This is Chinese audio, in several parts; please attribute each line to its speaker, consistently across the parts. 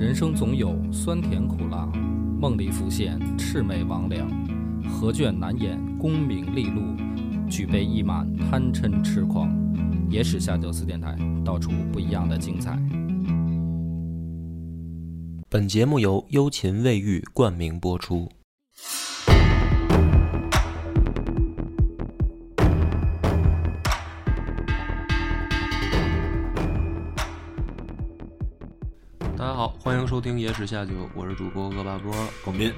Speaker 1: 人生总有酸甜苦辣，梦里浮现魑魅魍魉，何卷难掩功名利禄，举杯一满贪嗔痴狂。野史下酒四电台，道出不一样的精彩。
Speaker 2: 本节目由幽琴卫浴冠名播出。收听《野史下酒》，我是主播恶霸波。
Speaker 3: 广斌，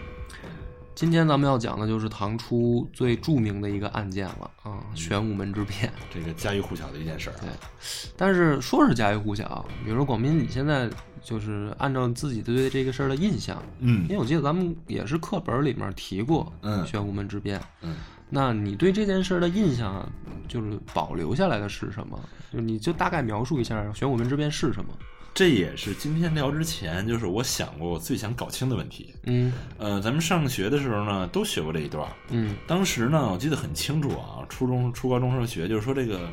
Speaker 2: 今天咱们要讲的就是唐初最著名的一个案件了啊，玄武门之变。
Speaker 3: 这个家喻户晓的一件事儿
Speaker 2: 对
Speaker 3: 啊，，
Speaker 2: 但是说是家喻户晓，比如说广斌，你现在就是按照自己对这个事儿的印象，
Speaker 3: 嗯
Speaker 2: 因为我记得咱们也是课本里面提过，
Speaker 3: 嗯
Speaker 2: 玄武门之变。
Speaker 3: 嗯，
Speaker 2: 那你对这件事儿的印象，就是保留下来的是什么？就是你就大概描述一下玄武门之变是什么？
Speaker 3: 这也是今天聊之前，就是我想过我最想搞清的问题。
Speaker 2: 嗯
Speaker 3: 呃，咱们上学的时候呢，都学过这一段儿。
Speaker 2: 嗯
Speaker 3: 当时呢，我记得很清楚啊，初中、初高中时候学，就是说这个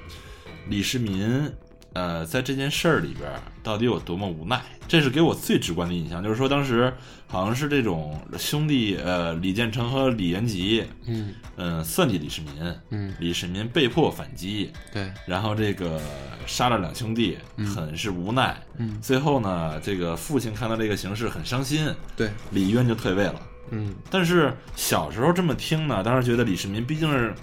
Speaker 3: 李世民，呃，在这件事儿里边儿到底有多么无奈，这是给我最直观的印象。就是说，当时好像是这种兄弟，呃，李建成和李元吉，
Speaker 2: 嗯
Speaker 3: 嗯、算计李世民，
Speaker 2: 嗯，
Speaker 3: 李世民被迫反击，
Speaker 2: 对，
Speaker 3: 然后这个杀了两兄弟，很是无奈。
Speaker 2: 嗯
Speaker 3: 最后呢，这个父亲看到这个形势很伤心，
Speaker 2: 对，
Speaker 3: 李渊就退位了。
Speaker 2: 嗯
Speaker 3: 但是小时候这么听呢，当时觉得李世民毕竟是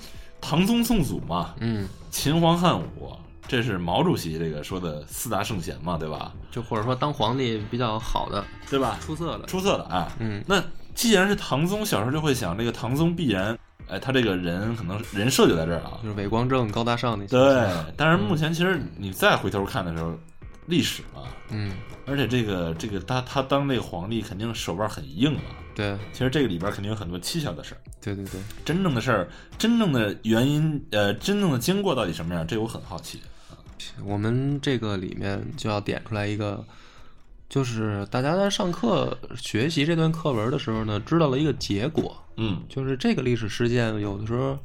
Speaker 3: 唐宗宋祖嘛，
Speaker 2: 嗯，
Speaker 3: 秦皇汉武，这是毛主席这个说的四大圣贤嘛，对吧？
Speaker 2: 就或者说当皇帝比较好的、
Speaker 3: 对吧？
Speaker 2: 出色的，
Speaker 3: 出色的啊。
Speaker 2: 嗯
Speaker 3: 那既然是唐宗，小时候就会想，这个唐宗必然，哎，他这个人可能人设就在这儿啊。
Speaker 2: 就是伟光正、高大上那些。
Speaker 3: 对，但是目前其实你再回头看的时候，历史嘛，
Speaker 2: 嗯，
Speaker 3: 而且这个这个他他当那个皇帝肯定手腕很硬啊。
Speaker 2: 对
Speaker 3: 其实这个里边肯定有很多蹊跷的事儿，
Speaker 2: 对对对，
Speaker 3: 真正的事儿，真正的原因，呃，真正的经过到底什么样，这我很好奇。
Speaker 2: 我们这个里面就要点出来一个，就是大家在上课学习这段课文的时候呢，知道了一个结果，
Speaker 3: 嗯。
Speaker 2: 就是这个历史事件有的时候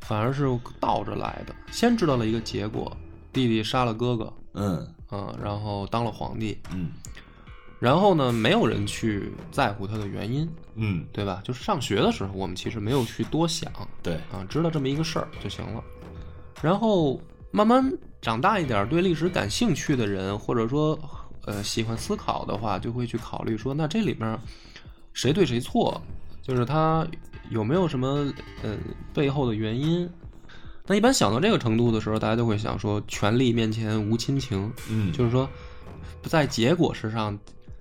Speaker 2: 反而是倒着来的。先知道了一个结果，弟弟杀了哥哥，
Speaker 3: 嗯。
Speaker 2: 啊、然后当了皇帝，
Speaker 3: 嗯。
Speaker 2: 然后呢，没有人去在乎他的原因，
Speaker 3: 嗯，
Speaker 2: 对吧？就是上学的时候，我们其实没有去多想，
Speaker 3: 对，
Speaker 2: 啊，知道这么一个事儿就行了。然后慢慢长大一点，对历史感兴趣的人，或者说呃喜欢思考的话，就会去考虑说，那这里面谁对谁错，就是他有没有什么呃背后的原因。那一般想到这个程度的时候，大家就会想说，权力面前无亲情，
Speaker 3: 嗯
Speaker 2: 就是说不在结果之上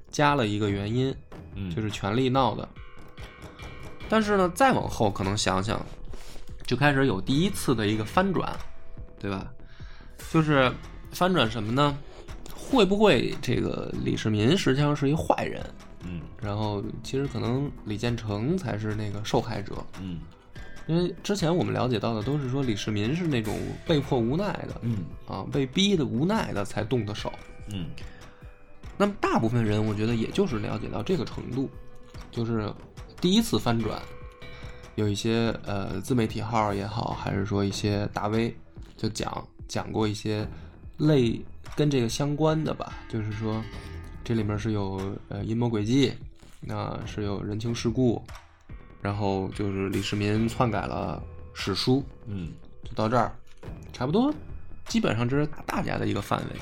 Speaker 2: 加了一个原因，
Speaker 3: 嗯
Speaker 2: 就是权力闹的。但是呢，再往后可能想想，就开始有第一次的一个翻转，对吧？就是翻转什么呢？会不会这个李世民实际上是一坏人？
Speaker 3: 嗯
Speaker 2: 然后其实可能李建成才是那个受害者，
Speaker 3: 嗯
Speaker 2: 因为之前我们了解到的都是说李世民是那种被迫无奈的
Speaker 3: 嗯
Speaker 2: 啊，被逼的无奈的才动的手。
Speaker 3: 嗯
Speaker 2: 那么大部分人，我觉得也就是了解到这个程度，就是第一次翻转，有一些呃自媒体号也好，还是说一些大 V 就讲讲过一些类跟这个相关的吧，就是说这里面是有呃阴谋诡计，那是有人情世故，然后就是李世民篡改了史书，
Speaker 3: 嗯
Speaker 2: 就到这儿，差不多，基本上这是大大家的一个范围，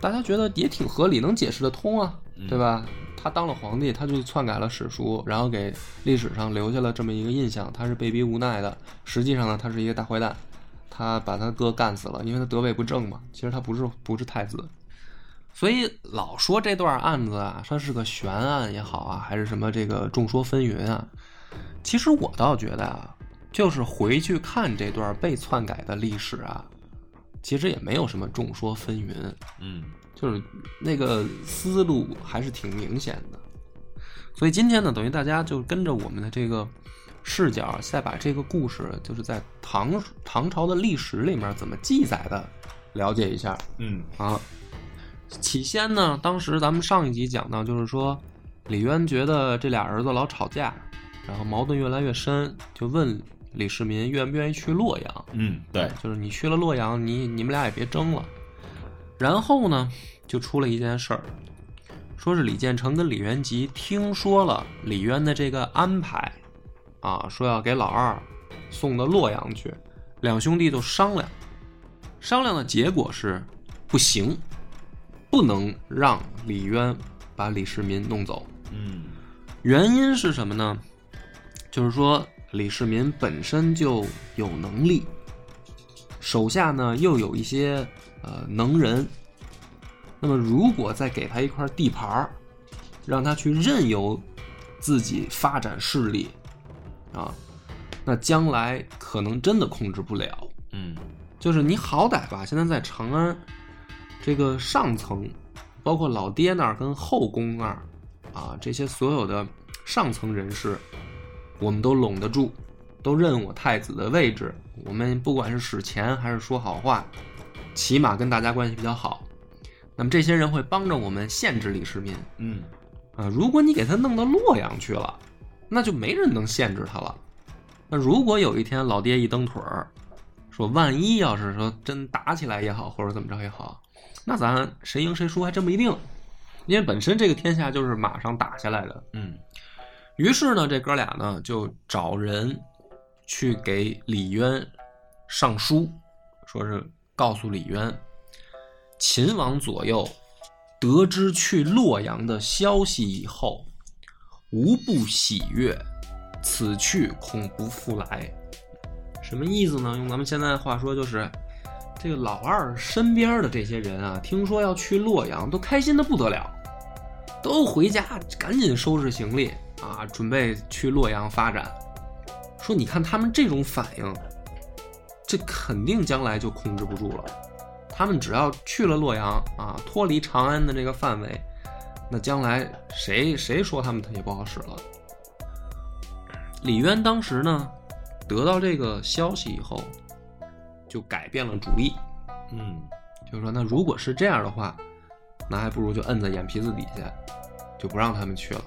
Speaker 2: 大家觉得也挺合理，能解释得通啊，对吧？他当了皇帝，他就篡改了史书，然后给历史上留下了这么一个印象，他是被逼无奈的。实际上呢，他是一个大坏蛋，他把他哥干死了，因为他得位不正嘛。其实他不是不是太子，所以老说这段案子啊，它是个悬案也好啊，还是什么这个众说纷纭啊。其实我倒觉得啊，就是回去看这段被篡改的历史啊，其实也没有什么众说纷纭，
Speaker 3: 嗯
Speaker 2: 就是那个思路还是挺明显的。所以今天呢，等于大家就跟着我们的这个视角，再把这个故事，就是在唐唐朝的历史里面怎么记载的，了解一下
Speaker 3: 嗯
Speaker 2: 啊。起先呢，当时咱们上一集讲到，就是说李渊觉得这俩儿子老吵架，然后矛盾越来越深，就问李世民愿不愿意去洛阳。
Speaker 3: 嗯，对，
Speaker 2: 就是你去了洛阳，你你们俩也别争了。然后呢，就出了一件事儿，说是李建成跟李元吉听说了李渊的这个安排，啊，说要给老二送到洛阳去，两兄弟就商量，商量的结果是不行，不能让李渊把李世民弄走。
Speaker 3: 嗯
Speaker 2: 原因是什么呢？就是说李世民本身就有能力，手下呢又有一些呃能人。那么如果再给他一块地盘儿，让他去任由自己发展势力，啊，那将来可能真的控制不了。
Speaker 3: 嗯
Speaker 2: 就是你好歹吧，现在在长安这个上层，包括老爹那儿跟后宫那儿啊，这些所有的上层人士，我们都拢得住，都认我太子的位置。我们不管是使钱还是说好话，起码跟大家关系比较好。那么这些人会帮着我们限制李世民
Speaker 3: 嗯
Speaker 2: 啊。如果你给他弄到洛阳去了，那就没人能限制他了。那如果有一天老爹一蹬腿儿，说万一要是说真打起来也好，或者怎么着也好，那咱谁赢谁输还真不一定，因为本身这个天下就是马上打下来的。
Speaker 3: 嗯
Speaker 2: 于是呢，这哥俩呢就找人去给李渊上书，说是告诉李渊，秦王左右得知去洛阳的消息以后，无不喜悦，此去恐不复来。什么意思呢？用咱们现在的话说，就是这个老二身边的这些人啊，听说要去洛阳，都开心的不得了，都回家赶紧收拾行李啊，准备去洛阳发展。说你看他们这种反应，这肯定将来就控制不住了。他们只要去了洛阳啊，脱离长安的这个范围，那将来谁谁说他们他也不好使了。李渊当时呢，得到这个消息以后，就改变了主意，
Speaker 3: 嗯
Speaker 2: 就是说，那如果是这样的话，那还不如就摁在眼皮子底下，就不让他们去了。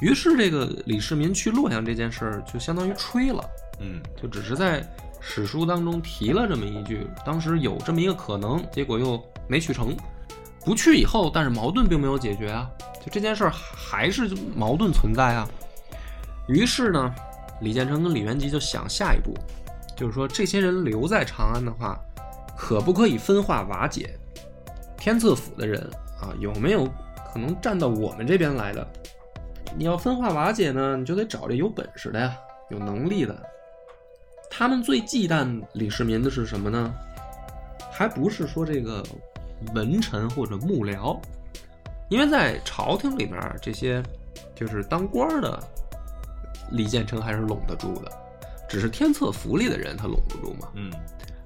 Speaker 2: 于是，这个李世民去洛阳这件事儿就相当于吹了，
Speaker 3: 嗯
Speaker 2: 就只是在史书当中提了这么一句，当时有这么一个可能，结果又没去成。不去以后，但是矛盾并没有解决啊，就这件事儿还是矛盾存在啊。于是呢，李建成跟李元吉就想下一步，就是说这些人留在长安的话，可不可以分化瓦解？天策府的人啊，有没有可能站到我们这边来的？你要分化瓦解呢，你就得找这有本事的呀，有能力的。他们最忌惮李世民的是什么呢？还不是说这个文臣或者幕僚，因为在朝廷里面，这些就是当官的，李建成还是拢得住的，只是天策府里的人他拢不住嘛。
Speaker 3: 嗯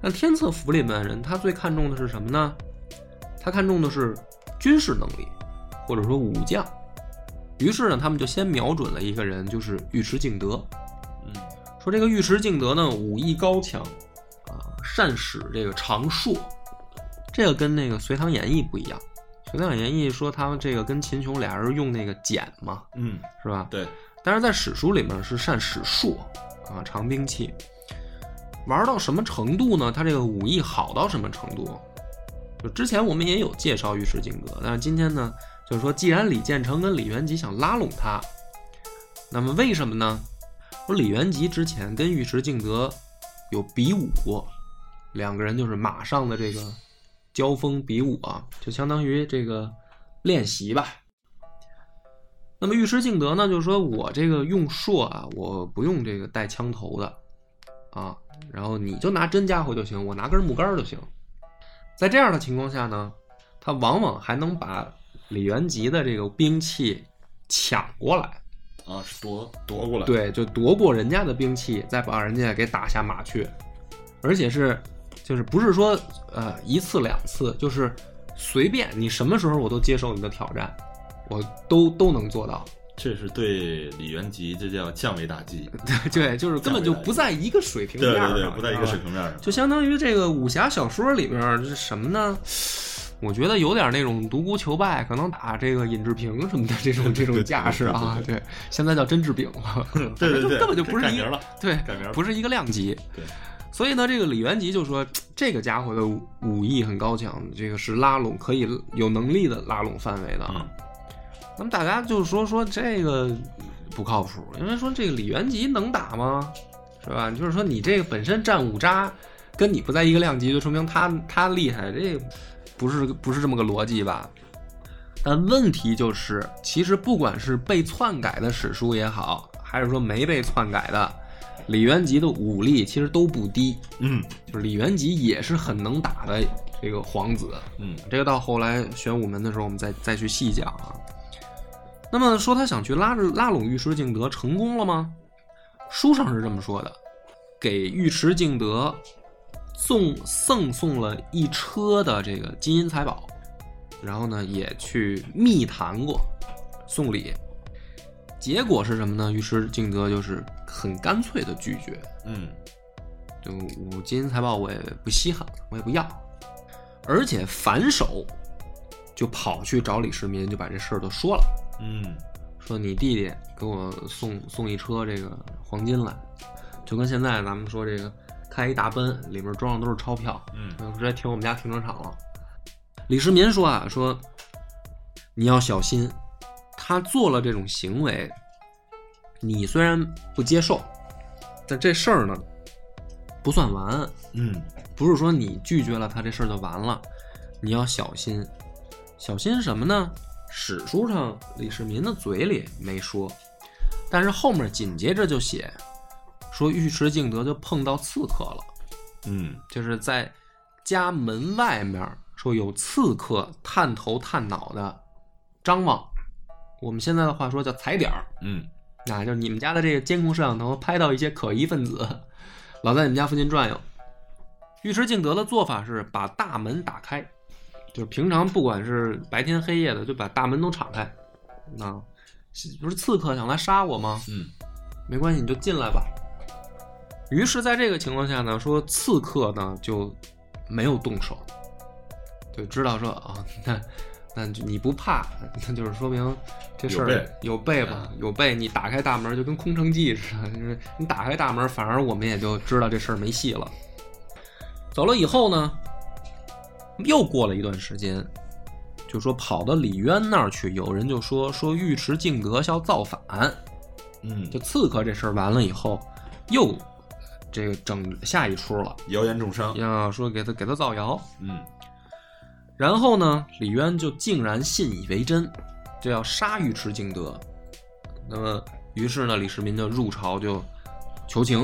Speaker 2: 那天策府里面的人，他最看重的是什么呢？他看重的是军事能力，或者说武将。于是呢，他们就先瞄准了一个人，就是尉迟敬德。
Speaker 3: 嗯
Speaker 2: 说这个尉迟敬德呢，武艺高强，啊，善使这个长槊，这个跟那个《隋唐演义》不一样。《隋唐演义》说他们这个跟秦琼俩人用那个剪嘛，
Speaker 3: 嗯，
Speaker 2: 是吧？
Speaker 3: 对，
Speaker 2: 但是在史书里面是善使槊啊，长兵器。玩到什么程度呢？他这个武艺好到什么程度？就之前我们也有介绍尉迟敬德，但是今天呢，就是说，既然李建成跟李元吉想拉拢他，那么为什么呢？说李元吉之前跟尉迟敬德有比武过，两个人就是马上的这个交锋比武啊，就相当于这个练习吧。那么尉迟敬德呢，就是说我这个用槊啊，我不用这个带枪头的啊，然后你就拿真家伙就行，我拿根木杆就行。在这样的情况下呢，他往往还能把李元吉的这个兵器抢过来，
Speaker 3: 啊，是夺夺过来，，
Speaker 2: 对，就夺过人家的兵器，再把人家给打下马去，而且是就是不是说呃一次两次，就是随便你什么时候我都接受你的挑战，我都都能做到。
Speaker 3: 这是对李元吉，这叫降维打击，
Speaker 2: 对，就是根本就不在一个水平面上，
Speaker 3: 对对对，不在一个水
Speaker 2: 平，
Speaker 3: 平面上，
Speaker 2: 就相当于这个武侠小说里边儿是什么呢？我觉得有点那种独孤求败，可能打这个尹志平什么的这种这种架势啊。
Speaker 3: 对
Speaker 2: 对，现在叫甄志炳了，
Speaker 3: 对 对对，
Speaker 2: 根本就不是一个
Speaker 3: 改名了，
Speaker 2: 对，
Speaker 3: 改名了，
Speaker 2: 不是一个量级。
Speaker 3: 对，
Speaker 2: 所以呢，这个李元吉就说，这个家伙的武武艺很高强，这个是拉拢可以有能力的拉拢范围的啊。
Speaker 3: 嗯
Speaker 2: 那么大家就说说这个不靠谱，因为说这个李元吉能打吗？是吧？就是说你这个本身战五渣，跟你不在一个量级，就说明他他厉害，这不是不是这么个逻辑吧？但问题就是，其实不管是被篡改的史书也好，还是说没被篡改的，李元吉的武力其实都不低。
Speaker 3: 嗯
Speaker 2: 就是李元吉也是很能打的这个皇子，
Speaker 3: 嗯
Speaker 2: 这个到后来玄武门的时候，我们再再去细讲啊。那么说他想去拉着拉拢尉迟敬德，成功了吗？书上是这么说的，给尉迟敬德送赠送了一车的这个金银财宝，然后呢也去密谈过送礼，结果是什么呢？于是敬德就是很干脆的拒绝，
Speaker 3: 嗯。
Speaker 2: 就五金银财宝我也不稀罕，我也不要，而且反手就跑去找李世民，就把这事儿都说了，
Speaker 3: 嗯。
Speaker 2: 说你弟弟给我送送一车这个黄金来，就跟现在咱们说这个开一大奔，里面装的都是钞票，
Speaker 3: 嗯。
Speaker 2: 直接停我们家停车场了。李世民说啊，说你要小心，他做了这种行为，你虽然不接受，但这事儿呢不算完，
Speaker 3: 嗯
Speaker 2: 不是说你拒绝了他这事儿就完了，你要小心，小心什么呢？史书上李世民的嘴里没说，但是后面紧接着就写说尉迟敬德就碰到刺客了。
Speaker 3: 嗯
Speaker 2: 就是在家门外面说有刺客探头探脑的张望，我们现在的话说叫踩点儿，
Speaker 3: 嗯
Speaker 2: 啊，就是你们家的这个监控摄像头拍到一些可疑分子，老在你们家附近转悠。尉迟敬德的做法是把大门打开，就是平常不管是白天黑夜的，就把大门都敞开。啊，不是刺客想来杀我吗？
Speaker 3: 嗯
Speaker 2: 没关系，你就进来吧。于是，在这个情况下呢，说刺客呢就没有动手，就知道说啊，那那你不怕，那就是说明这事儿
Speaker 3: 有备
Speaker 2: 有备吧，有备。你打开大门就跟空城计似的，就是你打开大门，反而我们也就知道这事儿没戏了。走了以后呢，又过了一段时间，就说跑到李渊那儿去，有人就说说尉迟敬德要造反。
Speaker 3: 嗯
Speaker 2: 就刺客这事儿完了以后，又这个整下一出了，
Speaker 3: 谣言重伤。
Speaker 2: 要说给他给他造谣，
Speaker 3: 嗯
Speaker 2: 然后呢，李渊就竟然信以为真，就要杀尉迟敬德。那么，于是呢，李世民就入朝就求情，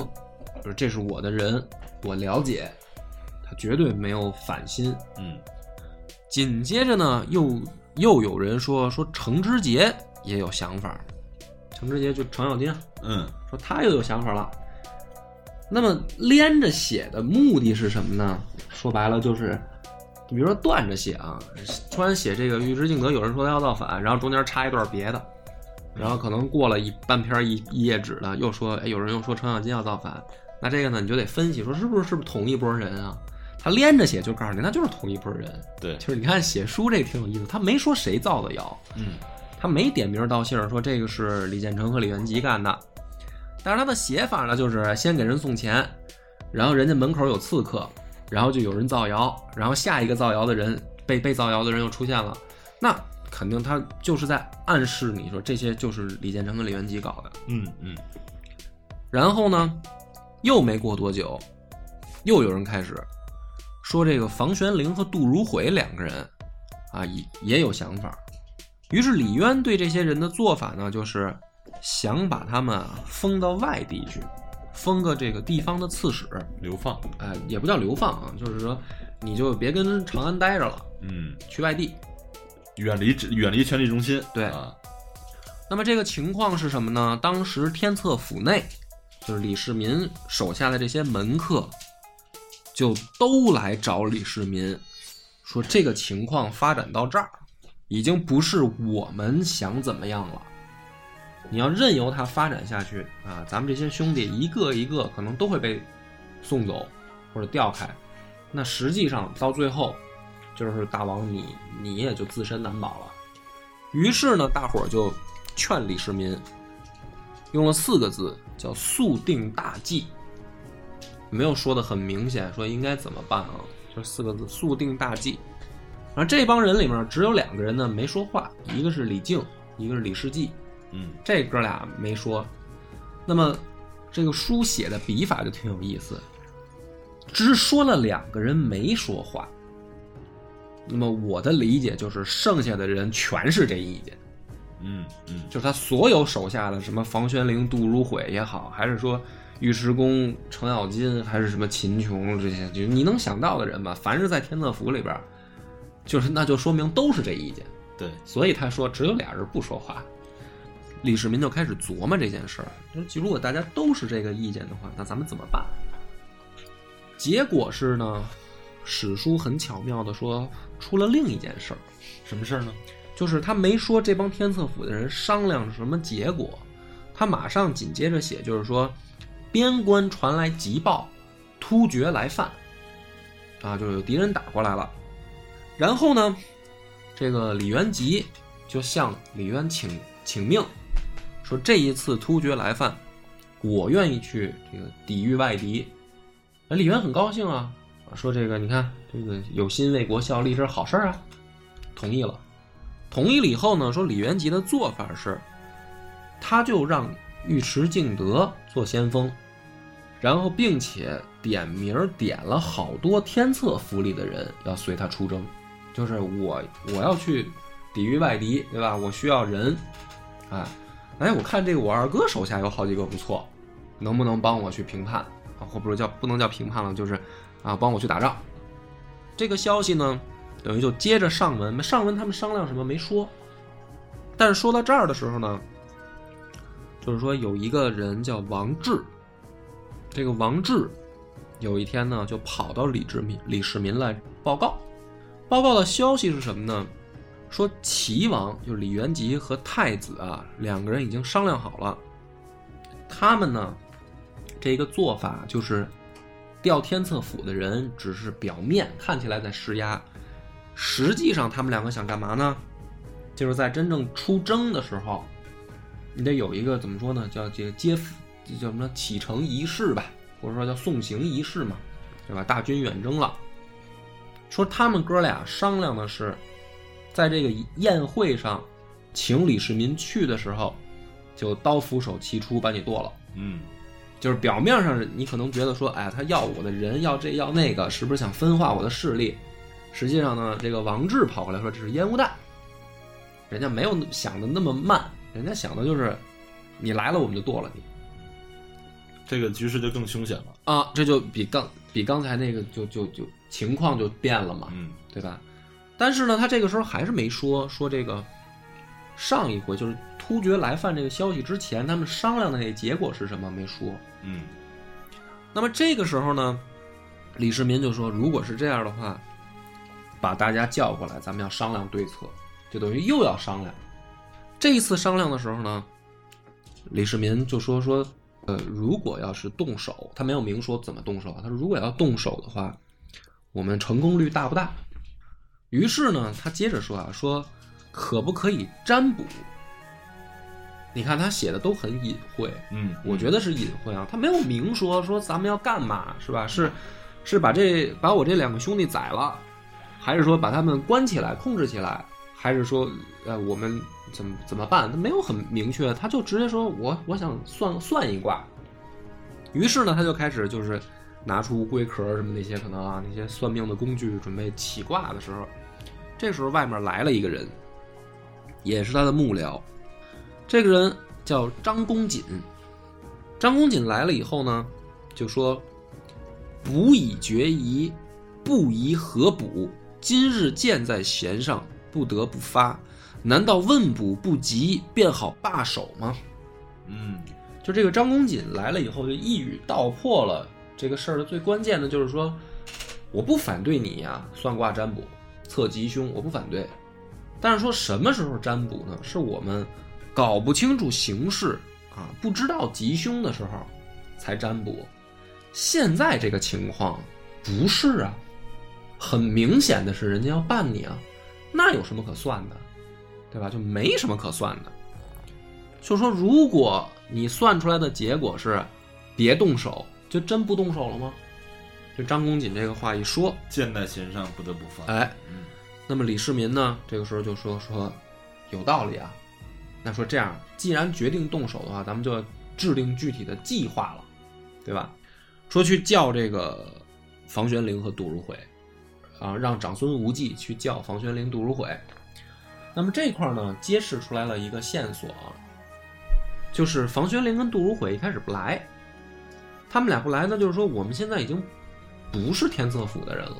Speaker 2: 说这是我的人，我了解，他绝对没有反心。
Speaker 3: 嗯
Speaker 2: 紧接着呢，又又有人说说程之杰也有想法，程之杰就程咬金啊，
Speaker 3: 嗯
Speaker 2: 说他又有想法了。那么连着写的目的是什么呢？说白了就是，你比如说断着写啊，突然写这个尉迟敬德，有人说他要造反，然后中间插一段别的，然后可能过了一半篇一一页纸的，又说，哎，有人又说程咬金要造反，那这个呢，你就得分析说是不是是不是同一波人啊？他连着写就告诉你，那就是同一波人。
Speaker 3: 对
Speaker 2: 就是你看写书这挺有意思，他没说谁造的谣，
Speaker 3: 嗯
Speaker 2: 他没点名道姓说这个是李建成和李元吉干的，但是他的写法呢，就是先给人送钱，然后人家门口有刺客，然后就有人造谣，然后下一个造谣的人被被造谣的人又出现了，那肯定他就是在暗示你说这些就是李建成跟李元吉搞的。
Speaker 3: 嗯嗯
Speaker 2: 然后呢，又没过多久，又有人开始说这个房玄龄和杜如晦两个人啊也也有想法。于是李渊对这些人的做法呢，就是想把他们啊封到外地去，封个这个地方的刺史，
Speaker 3: 流放。
Speaker 2: 哎，也不叫流放啊，就是说你就别跟长安待着了，
Speaker 3: 嗯，
Speaker 2: 去外地。
Speaker 3: 远离远离权力中心。
Speaker 2: 对
Speaker 3: 啊，
Speaker 2: 那么这个情况是什么呢？当时天策府内，就是李世民手下的这些门客，就都来找李世民，说这个情况发展到这儿，已经不是我们想怎么样了。你要任由它发展下去啊，咱们这些兄弟一个一个可能都会被送走或者调开，那实际上到最后，就是大王你你也就自身难保了。于是呢，大伙儿就劝李世民，用了四个字，叫速定大计。没有说的很明显，说应该怎么办啊？就四个字，速定大计。然后这帮人里面只有两个人呢没说话，一个是李靖，一个是李世济，
Speaker 3: 嗯
Speaker 2: 这哥俩没说。那么这个书写的笔法就挺有意思，只说了两个人没说话。那么我的理解就是，剩下的人全是这意见，
Speaker 3: 嗯嗯
Speaker 2: 就是他所有手下的什么房玄龄、杜如晦也好，还是说尉迟恭、程咬金，还是什么秦琼这些，就你能想到的人吧，凡是在天策府里边，就是那就说明都是这意见。
Speaker 3: 对，
Speaker 2: 所以他说只有俩人不说话。李世民就开始琢磨这件事儿，就如果大家都是这个意见的话，那咱们怎么办？结果是呢，史书很巧妙的说出了另一件事儿，
Speaker 3: 什么事儿呢？
Speaker 2: 就是他没说这帮天策府的人商量什么结果，他马上紧接着写，就是说边关传来急报，突厥来犯，啊，就是有敌人打过来了。然后呢，这个李元吉就向李渊请请命，说这一次突厥来犯，我愿意去这个抵御外敌。那李渊很高兴啊，说这个你看这个有心为国效力，这是好事啊，同意了。同意了以后呢，说李元吉的做法是，他就让尉迟敬德做先锋，然后并且点名点了好多天策府里的人要随他出征，就是我我要去抵御外敌，对吧？我需要人，哎，哎，我看这个我二哥手下有好几个不错，能不能帮我去评判啊？或不是叫不能叫评判了，就是啊，帮我去打仗。这个消息呢，等于就接着上文，上文他们商量什么没说，但是说到这儿的时候呢，就是说有一个人叫王志，这个王志有一天呢就跑到李志民李世民来报告，报告的消息是什么呢？说齐王就是李元吉和太子啊两个人已经商量好了，他们呢这个做法就是调天策府的人只是表面看起来在施压，实际上他们两个想干嘛呢？就是在真正出征的时候，你得有一个怎么说呢？叫这个接这叫什么启程仪式吧，或者说叫送行仪式嘛，对吧？大军远征了，说他们哥俩商量的是，在这个宴会上，请李世民去的时候，就刀斧手齐出把你剁了。
Speaker 3: 嗯
Speaker 2: 就是表面上是你可能觉得说，哎，他要我的人，要这要那个，是不是想分化我的势力？实际上呢，这个王志跑过来说这是烟雾弹，人家没有想的那么慢，人家想的就是，你来了我们就剁了你
Speaker 3: 这个局势就更凶险了。
Speaker 2: 啊，这就比刚比刚才那个就就就情况就变了嘛，
Speaker 3: 嗯
Speaker 2: 对吧？但是呢，他这个时候还是没说说这个上一回就是突厥来犯这个消息之前，他们商量的那个结果是什么没说。
Speaker 3: 嗯
Speaker 2: 那么这个时候呢，李世民就说，如果是这样的话，把大家叫过来，咱们要商量对策，就等于又要商量。这一次商量的时候呢，李世民就说说，呃，如果要是动手，他没有明说怎么动手啊，他说如果要动手的话，我们成功率大不大？于是呢，他接着说啊，说可不可以占卜？你看他写的都很隐晦，
Speaker 3: 嗯，
Speaker 2: 我觉得是隐晦啊，他没有明说说咱们要干嘛，是吧？是是把这把我这两个兄弟宰了，还是说把他们关起来控制起来，还是说呃我们怎么怎么办？他没有很明确，他就直接说我我想算算一卦。于是呢，他就开始就是拿出乌龟壳什么那些可能啊那些算命的工具，准备起卦的时候，这时候外面来了一个人，也是他的幕僚。这个人叫张公瑾。张公瑾来了以后呢，就说：“补以决疑，不疑何补？今日箭在弦上，不得不发。难道问卜不及，便好罢手吗
Speaker 3: 嗯？”
Speaker 2: 就这个张公瑾来了以后，就一语道破了这个事儿的最关键的，就是说，我不反对你呀、算卦占卜、测吉凶，我不反对。但是说什么时候占卜呢？是我们搞不清楚形势啊，不知道吉凶的时候才占卜。现在这个情况不是啊，很明显的是人家要办你啊，那有什么可算的，对吧？就没什么可算的。就说如果你算出来的结果是别动手，就真不动手了吗？这张公瑾这个话一说，
Speaker 3: 箭在弦上，不得不发。
Speaker 2: 哎，
Speaker 3: 嗯
Speaker 2: 那么李世民呢，这个时候就说说有道理啊，那说这样，既然决定动手的话，咱们就要制定具体的计划了，对吧？说去叫这个房玄龄和杜如晦，啊，让长孙无忌去叫房玄龄、杜如晦。那么这块儿呢，揭示出来了一个线索，就是房玄龄跟杜如晦一开始不来，他们俩不来呢，就是说我们现在已经不是天策府的人了，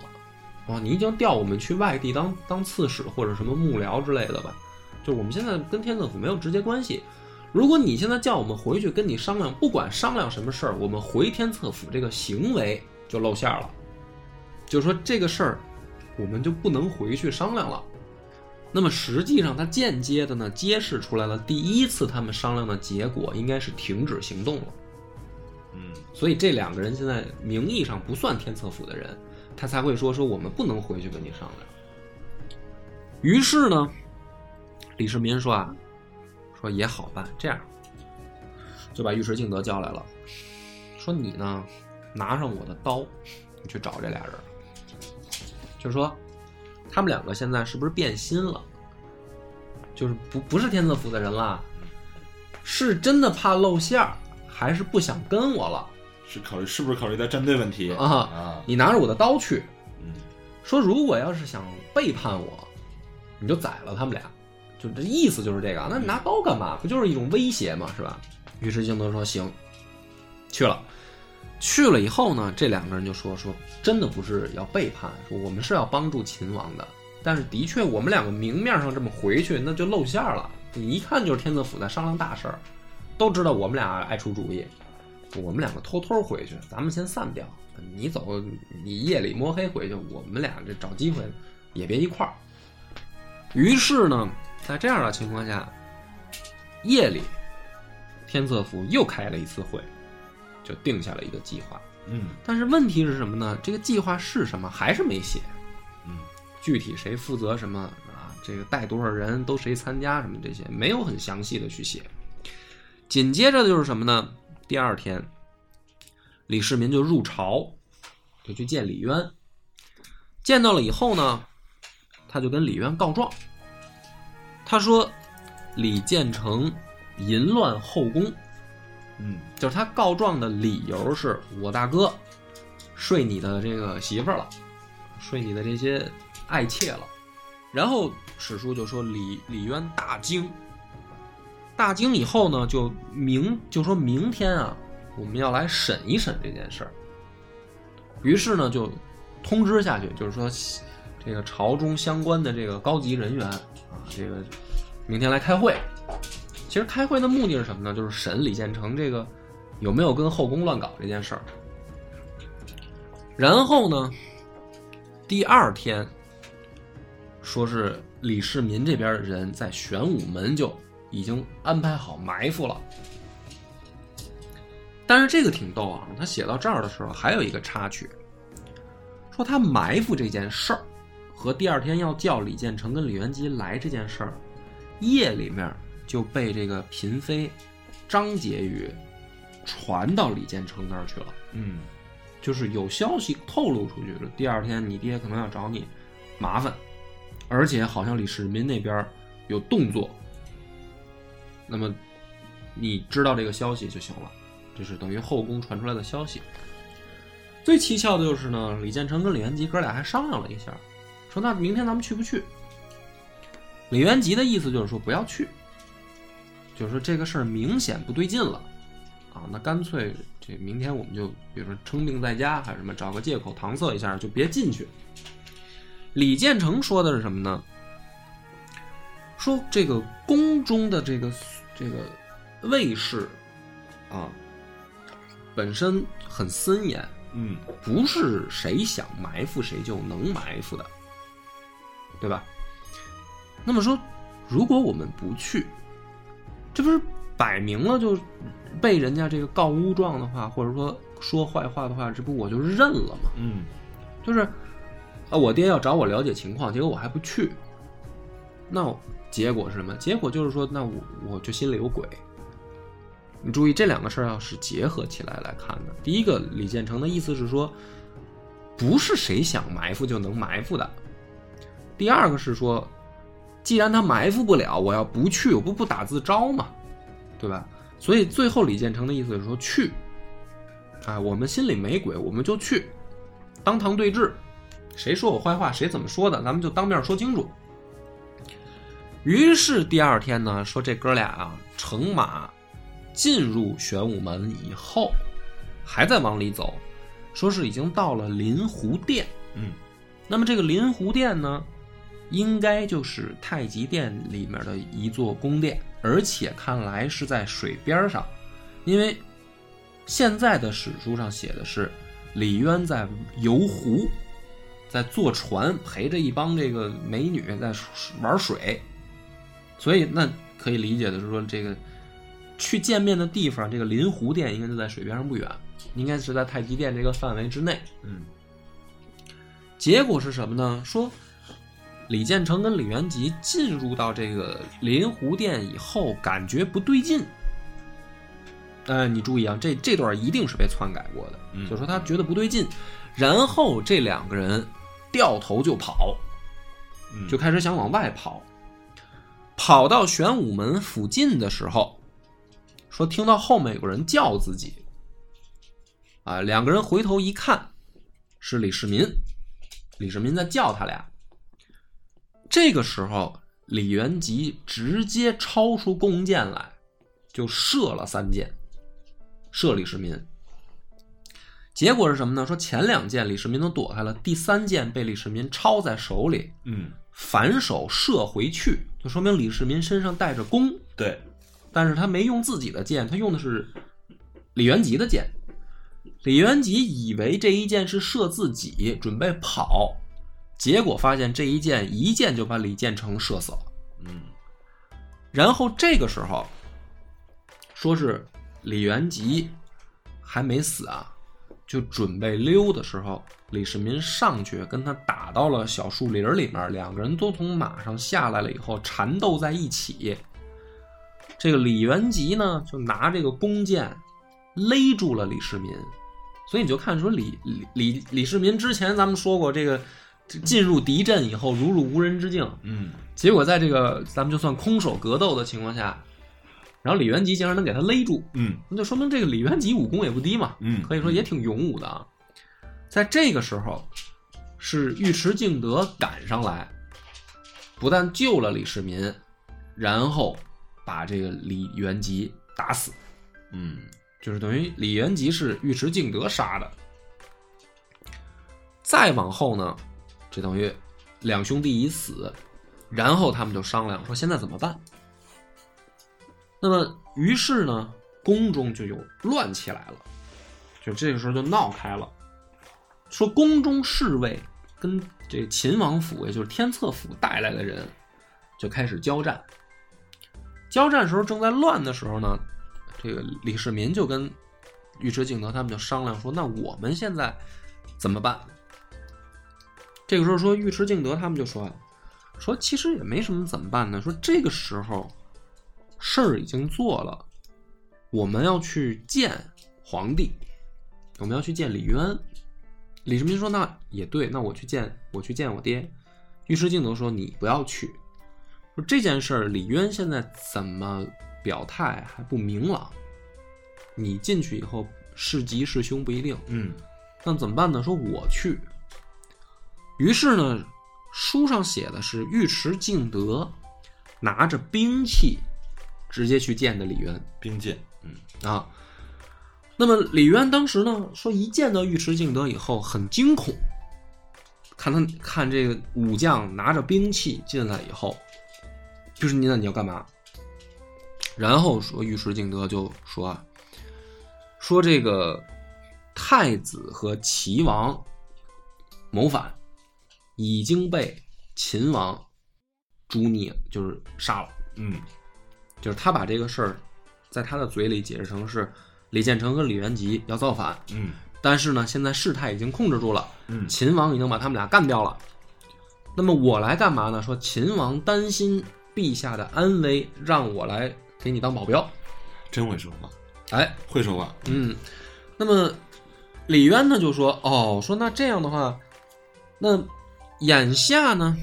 Speaker 2: 啊，你已经调我们去外地当当刺史或者什么幕僚之类的吧，就我们现在跟天策府没有直接关系。如果你现在叫我们回去跟你商量，不管商量什么事儿，我们回天策府这个行为就露馅了，就是说这个事儿我们就不能回去商量了。那么实际上，它间接的呢揭示出来了，第一次他们商量的结果应该是停止行动了。
Speaker 3: 嗯
Speaker 2: 所以这两个人现在名义上不算天策府的人，他才会说说我们不能回去跟你商量。于是呢，李世民说啊，说也好办，这样就把尉迟敬德叫来了，说你呢拿上我的刀，你去找这俩人，就说他们两个现在是不是变心了？就是不不是天策府的人了，是真的怕露馅儿，还是不想跟我了？
Speaker 3: 是考虑是不是考虑到战队问题
Speaker 2: 啊
Speaker 3: 啊？
Speaker 2: 你拿着我的刀去，
Speaker 3: 嗯
Speaker 2: 说如果要是想背叛我，你就宰了他们俩，就这意思就是这个。那你拿刀干嘛？不就是一种威胁嘛？是吧？于是敬德说行，去了。去了以后呢，这两个人就说说，真的不是要背叛，说我们是要帮助秦王的，但是的确我们两个明面上这么回去，那就露馅了。你一看就是天策府在商量大事儿，都知道我们俩爱出主意，我们两个偷偷回去，咱们先散掉。你走，你夜里摸黑回去，我们俩这找机会也别一块儿。于是呢，在这样的情况下，夜里天策府又开了一次会，就定下了一个计划。
Speaker 3: 嗯
Speaker 2: 但是问题是什么呢？这个计划是什么还是没写，
Speaker 3: 嗯
Speaker 2: 具体谁负责什么啊，这个带多少人，都谁参加什么这些，没有很详细的去写。紧接着就是什么呢？第二天，李世民就入朝，就去见李渊。见到了以后呢，他就跟李渊告状。他说：“李建成淫乱后宫。”
Speaker 3: 嗯
Speaker 2: 就是他告状的理由是我大哥睡你的这个媳妇儿了，睡你的这些爱妾了。然后史书就说李李渊大惊，大惊以后呢，就明就说明天啊，我们要来审一审这件事儿。于是呢，就通知下去，就是说这个朝中相关的这个高级人员啊，这个明天来开会。其实开会的目的是什么呢？就是审李建成这个有没有跟后宫乱搞这件事儿。然后呢，第二天说是李世民这边的人在玄武门就已经安排好埋伏了。但是这个挺逗啊，他写到这儿的时候还有一个插曲，说他埋伏这件事儿和第二天要叫李建成跟李元吉来这件事儿，夜里面就被这个嫔妃张婕妤传到李建成那儿去了。
Speaker 3: 嗯
Speaker 2: 就是有消息透露出去了，第二天你爹可能要找你麻烦，而且好像李世民那边有动作，那么你知道这个消息就行了，这是等于后宫传出来的消息。最蹊跷的就是呢，李建成跟李元吉哥俩还商量了一下，说那明天咱们去不去？李元吉的意思就是说不要去，就是说这个事儿明显不对劲了。啊，那干脆这明天我们就比如说称病在家，还是什么，找个借口搪塞一下，就别进去。李建成说的是什么呢？说这个宫中的这个这个卫士啊，本身很森严，
Speaker 3: 嗯
Speaker 2: 不是谁想埋伏谁就能埋伏的，对吧？那么说，如果我们不去，这不是摆明了就被人家这个告诬状的话，或者说说坏话的话，这不我就认了吗？
Speaker 3: 嗯
Speaker 2: 就是啊，我爹要找我了解情况，结果我还不去，那结果是什么？结果就是说，那我我就心里有鬼。你注意，这两个事儿要是结合起来来看的。第一个，李建成的意思是说，不是谁想埋伏就能埋伏的；第二个是说，既然他埋伏不了，我要不去，我不不打自招嘛，对吧？所以最后李建成的意思是说去，啊，我们心里没鬼，我们就去，当堂对质，谁说我坏话，谁怎么说的，咱们就当面说清楚。于是第二天呢，说这哥俩啊，乘马进入玄武门以后，还在往里走，说是已经到了临湖殿。
Speaker 3: 嗯
Speaker 2: 那么这个临湖殿呢，应该就是太极殿里面的一座宫殿，而且看来是在水边上，因为现在的史书上写的是李渊在游湖，在坐船，陪着一帮这个美女在玩水，所以那可以理解的是说，这个去见面的地方，这个临湖殿应该就在水边上不远，应该是在太极殿这个范围之内。
Speaker 3: 嗯
Speaker 2: 结果是什么呢？说李建成跟李元吉进入到这个临湖殿以后，感觉不对劲。呃，你注意啊，这这段一定是被篡改过的，
Speaker 3: 嗯
Speaker 2: 就说他觉得不对劲，然后这两个人掉头就跑，
Speaker 3: 嗯，
Speaker 2: 就开始想往外跑。跑到玄武门附近的时候，说听到后面有个人叫自己，啊，两个人回头一看，是李世民，李世民在叫他俩。这个时候，李元吉直接抄出弓箭来，就射了三箭，射李世民。结果是什么呢？说前两箭李世民都躲开了，第三箭被李世民抄在手里，
Speaker 3: 嗯
Speaker 2: 反手射回去，就说明李世民身上带着弓，
Speaker 3: 对，
Speaker 2: 但是他没用自己的箭，他用的是李元吉的箭。李元吉以为这一箭是射自己，准备跑，结果发现这一箭一箭就把李建成射死了。
Speaker 3: 嗯
Speaker 2: 然后这个时候，说是李元吉还没死啊，就准备溜的时候，李世民上去跟他打到了小树林里面，两个人都从马上下来了以后缠斗在一起。这个李元吉呢，就拿这个弓箭勒住了李世民，所以你就看说李李李李世民之前咱们说过，这个进入敌阵以后如入无人之境，
Speaker 3: 嗯
Speaker 2: 结果在这个咱们就算空手格斗的情况下，然后李元吉竟然能给他勒住，
Speaker 3: 嗯
Speaker 2: 那就说明这个李元吉武功也不低嘛，
Speaker 3: 嗯，
Speaker 2: 可以说也挺勇武的啊。在这个时候，是尉迟敬德赶上来，不但救了李世民，然后把这个李元吉打死，
Speaker 3: 嗯
Speaker 2: 就是等于李元吉是尉迟敬德杀的。再往后呢，这等于两兄弟已死，然后他们就商量说现在怎么办。那么于是呢，宫中就有乱起来了，就这个时候就闹开了，说宫中侍卫跟这秦王府，也就是天策府带来的人，就开始交战。交战时候正在乱的时候呢，这个李世民就跟尉迟敬德他们就商量说：“那我们现在怎么办？”这个时候说，尉迟敬德他们就说：“说其实也没什么怎么办呢。说这个时候事儿已经做了，我们要去见皇帝，我们要去见李渊。”李世民说：“那也对，那我去见我去见我爹。”尉迟敬德说：“你不要去。”说这件事儿，李渊现在怎么表态还不明朗。你进去以后是吉是凶不一定，
Speaker 3: 嗯
Speaker 2: 那怎么办呢？说我去。于是呢，书上写的是尉迟敬德拿着兵器直接去见的李渊
Speaker 3: 兵谏，嗯
Speaker 2: 啊。那么李渊当时呢，说一见到尉迟敬德以后很惊恐，看他看这个武将拿着兵器进来以后，就是你那你要干嘛？然后说尉迟敬德就说啊，说这个太子和齐王谋反，已经被秦王诛灭，就是杀了。
Speaker 3: 嗯
Speaker 2: 就是他把这个事儿在他的嘴里解释成是李建成和李元吉要造反，
Speaker 3: 嗯
Speaker 2: 但是呢，现在事态已经控制住了，
Speaker 3: 嗯
Speaker 2: 秦王已经把他们俩干掉了。那么我来干嘛呢？说秦王担心陛下的安危，让我来给你当保镖。
Speaker 3: 真会说话，
Speaker 2: 哎，
Speaker 3: 会说话，
Speaker 2: 嗯，那么李渊呢就说：“哦，说那这样的话，那眼下呢，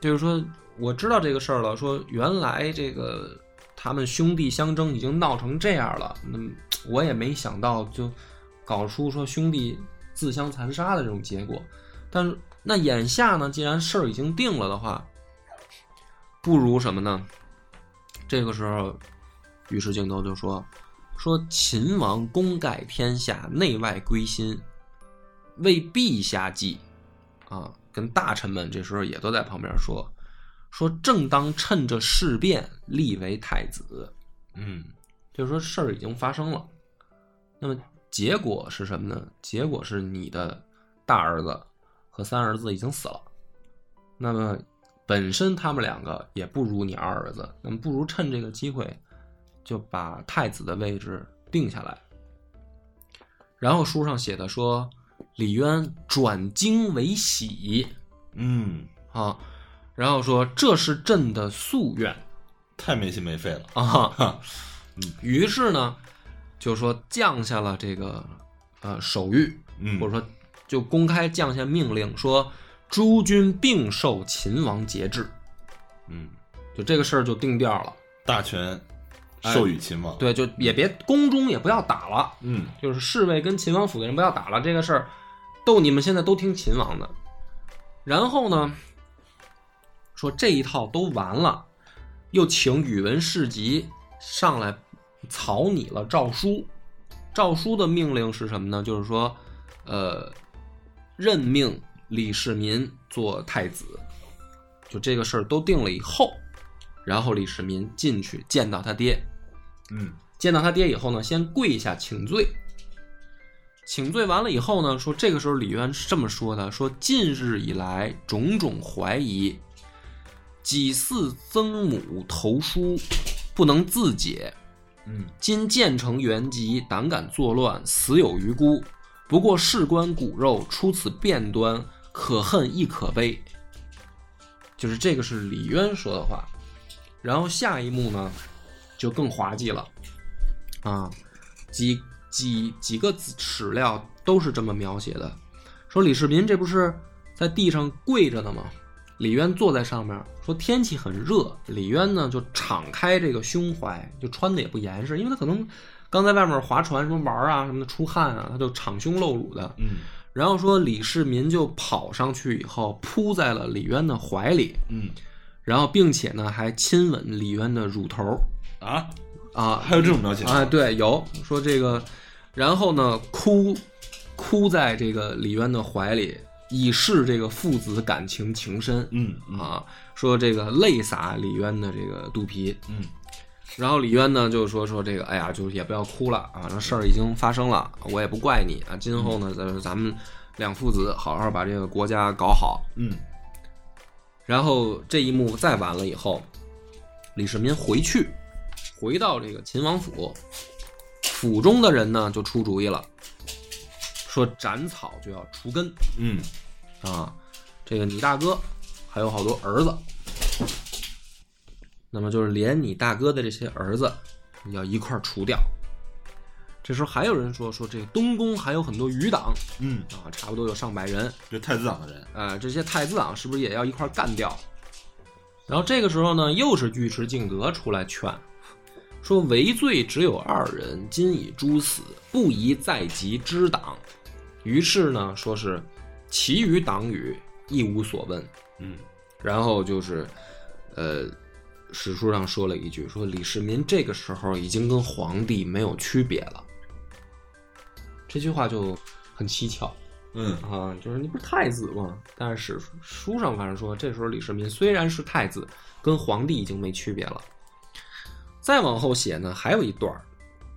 Speaker 2: 就是说我知道这个事儿了，说原来这个他们兄弟相争已经闹成这样了，那我也没想到就搞出说兄弟自相残杀的这种结果。但是那眼下呢，既然事儿已经定了的话，不如什么呢？这个时候，于是镜头就说：“说秦王功盖天下，内外归心，为陛下计。”啊，跟大臣们这时候也都在旁边说：“说正当趁着事变立为太子。”
Speaker 3: 嗯
Speaker 2: 就是说事儿已经发生了，那么结果是什么呢？结果是你的大儿子和三儿子已经死了，那么本身他们两个也不如你二儿子，那么不如趁这个机会就把太子的位置定下来。然后书上写的说，李渊转惊为喜
Speaker 3: 嗯，
Speaker 2: 啊，然后说这是朕的夙愿
Speaker 3: 太没心没肺了。
Speaker 2: 啊。
Speaker 3: 哈，
Speaker 2: 于是呢，就说降下了这个呃手谕，
Speaker 3: 嗯，
Speaker 2: 或者说就公开降下命令，说诸军并受秦王节制，
Speaker 3: 嗯，
Speaker 2: 就这个事儿就定调了。
Speaker 3: 大权授予秦王。，
Speaker 2: 对，就也别宫中也不要打了，
Speaker 3: 嗯
Speaker 2: 就是侍卫跟秦王府的人不要打了，这个事儿都你们现在都听秦王的。然后呢，说这一套都完了，又请宇文士集上来草拟了诏书。诏书的命令是什么呢？就是说，呃，任命李世民做太子。就这个事儿都定了以后，然后李世民进去见到他爹，
Speaker 3: 嗯
Speaker 2: 见到他爹以后呢，先跪下请罪。请罪完了以后呢，说这个时候李渊是这么说的：说近日以来种种怀疑，几次曾母投书，不能自解。
Speaker 3: 嗯
Speaker 2: 今建成元吉，胆敢作乱，死有余辜。不过事关骨肉，出此变端，可恨亦可悲。就是这个是李渊说的话，然后下一幕呢，就更滑稽了，啊，几几几个史料都是这么描写的，说李世民这不是在地上跪着呢吗？李渊坐在上面，说天气很热，李渊呢就敞开这个胸怀，就穿的也不严实，因为他可能刚在外面划船什么玩啊什么的出汗啊，他就敞胸露乳的。
Speaker 3: 嗯
Speaker 2: 然后说李世民就跑上去以后扑在了李渊的怀里，
Speaker 3: 嗯
Speaker 2: 然后并且呢还亲吻李渊的乳头
Speaker 3: 啊，
Speaker 2: 啊
Speaker 3: 还有这种描写
Speaker 2: 啊，对，有说这个，然后呢哭哭在这个李渊的怀里，以示这个父子感情情深。
Speaker 3: 嗯嗯。
Speaker 2: 啊，说这个泪洒李渊的这个肚皮，
Speaker 3: 嗯。
Speaker 2: 然后李渊呢就说说这个，哎呀，就也不要哭了啊，这事儿已经发生了，我也不怪你啊，今后呢，咱咱们两父子好好把这个国家搞好。
Speaker 3: 嗯。
Speaker 2: 然后这一幕再完了以后，李世民回去，回到这个秦王府，府中的人呢就出主意了，说斩草就要除根。
Speaker 3: 嗯
Speaker 2: 啊，这个你大哥还有好多儿子，那么就是连你大哥的这些儿子要一块儿除掉。这时候还有人说说这个东宫还有很多余党
Speaker 3: 嗯，
Speaker 2: 啊，差不多有上百人，
Speaker 3: 这太子党的人。
Speaker 2: 呃，这些太子党是不是也要一块干掉？然后这个时候呢，又是尉迟敬德出来劝，说为罪只有二人，今已诛死，不宜再及之党。于是呢，说是其余党羽一无所问。
Speaker 3: 嗯
Speaker 2: 然后就是，呃，史书上说了一句，说李世民这个时候已经跟皇帝没有区别了。这句话就很蹊跷。
Speaker 3: 嗯
Speaker 2: 啊，就是你不是太子吗？但是史书上反正说，这时候李世民虽然是太子，跟皇帝已经没区别了。再往后写呢，还有一段儿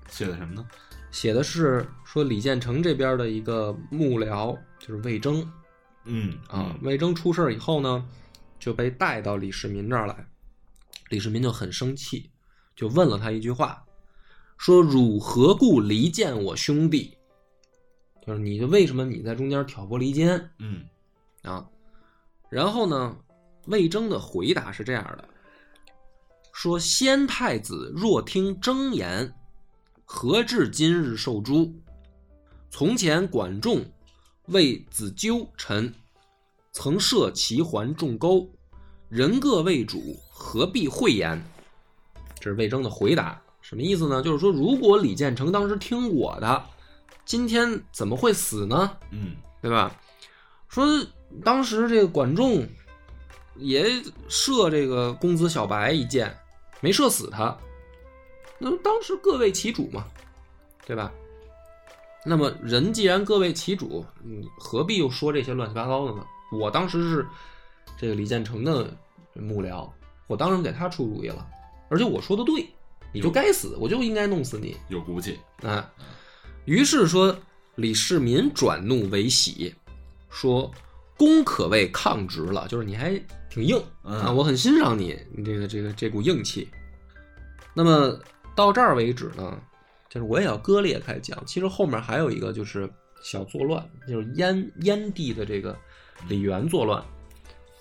Speaker 3: 写的什么呢？
Speaker 2: 写的是说李建成这边的一个幕僚，就是魏征
Speaker 3: 嗯
Speaker 2: 啊。魏征出事儿以后呢，就被带到李世民这儿来，李世民就很生气，就问了他一句话，说：“汝何故离间我兄弟？”就是你就为什么你在中间挑拨离间？
Speaker 3: 嗯
Speaker 2: 啊。然后呢，魏征的回答是这样的：说先太子若听征言，何至今日受诛？从前管仲为子纠臣，曾设齐桓仲勾，人各为主，何必讳言？”这是魏征的回答，什么意思呢？就是说，如果李建成当时听我的，今天怎么会死呢？
Speaker 3: 嗯
Speaker 2: 对吧？说当时这个管仲也射这个公子小白一箭，没射死他。那当时各为其主嘛，对吧？那么人既然各为其主，你何必又说这些乱七八糟的呢？我当时是这个李建成的幕僚，我当然给他出主意了，而且我说的对，你就该死，我就应该弄死你。
Speaker 3: 有骨气，
Speaker 2: 啊，于是说李世民转怒为喜，说公可谓抗直了，就是你还挺硬啊，
Speaker 3: 嗯
Speaker 2: 我很欣赏你，你这个这个这股硬气。那么到这儿为止呢，就是我也要割裂开讲，其实后面还有一个就是小作乱，就是燕燕地的这个李元作乱，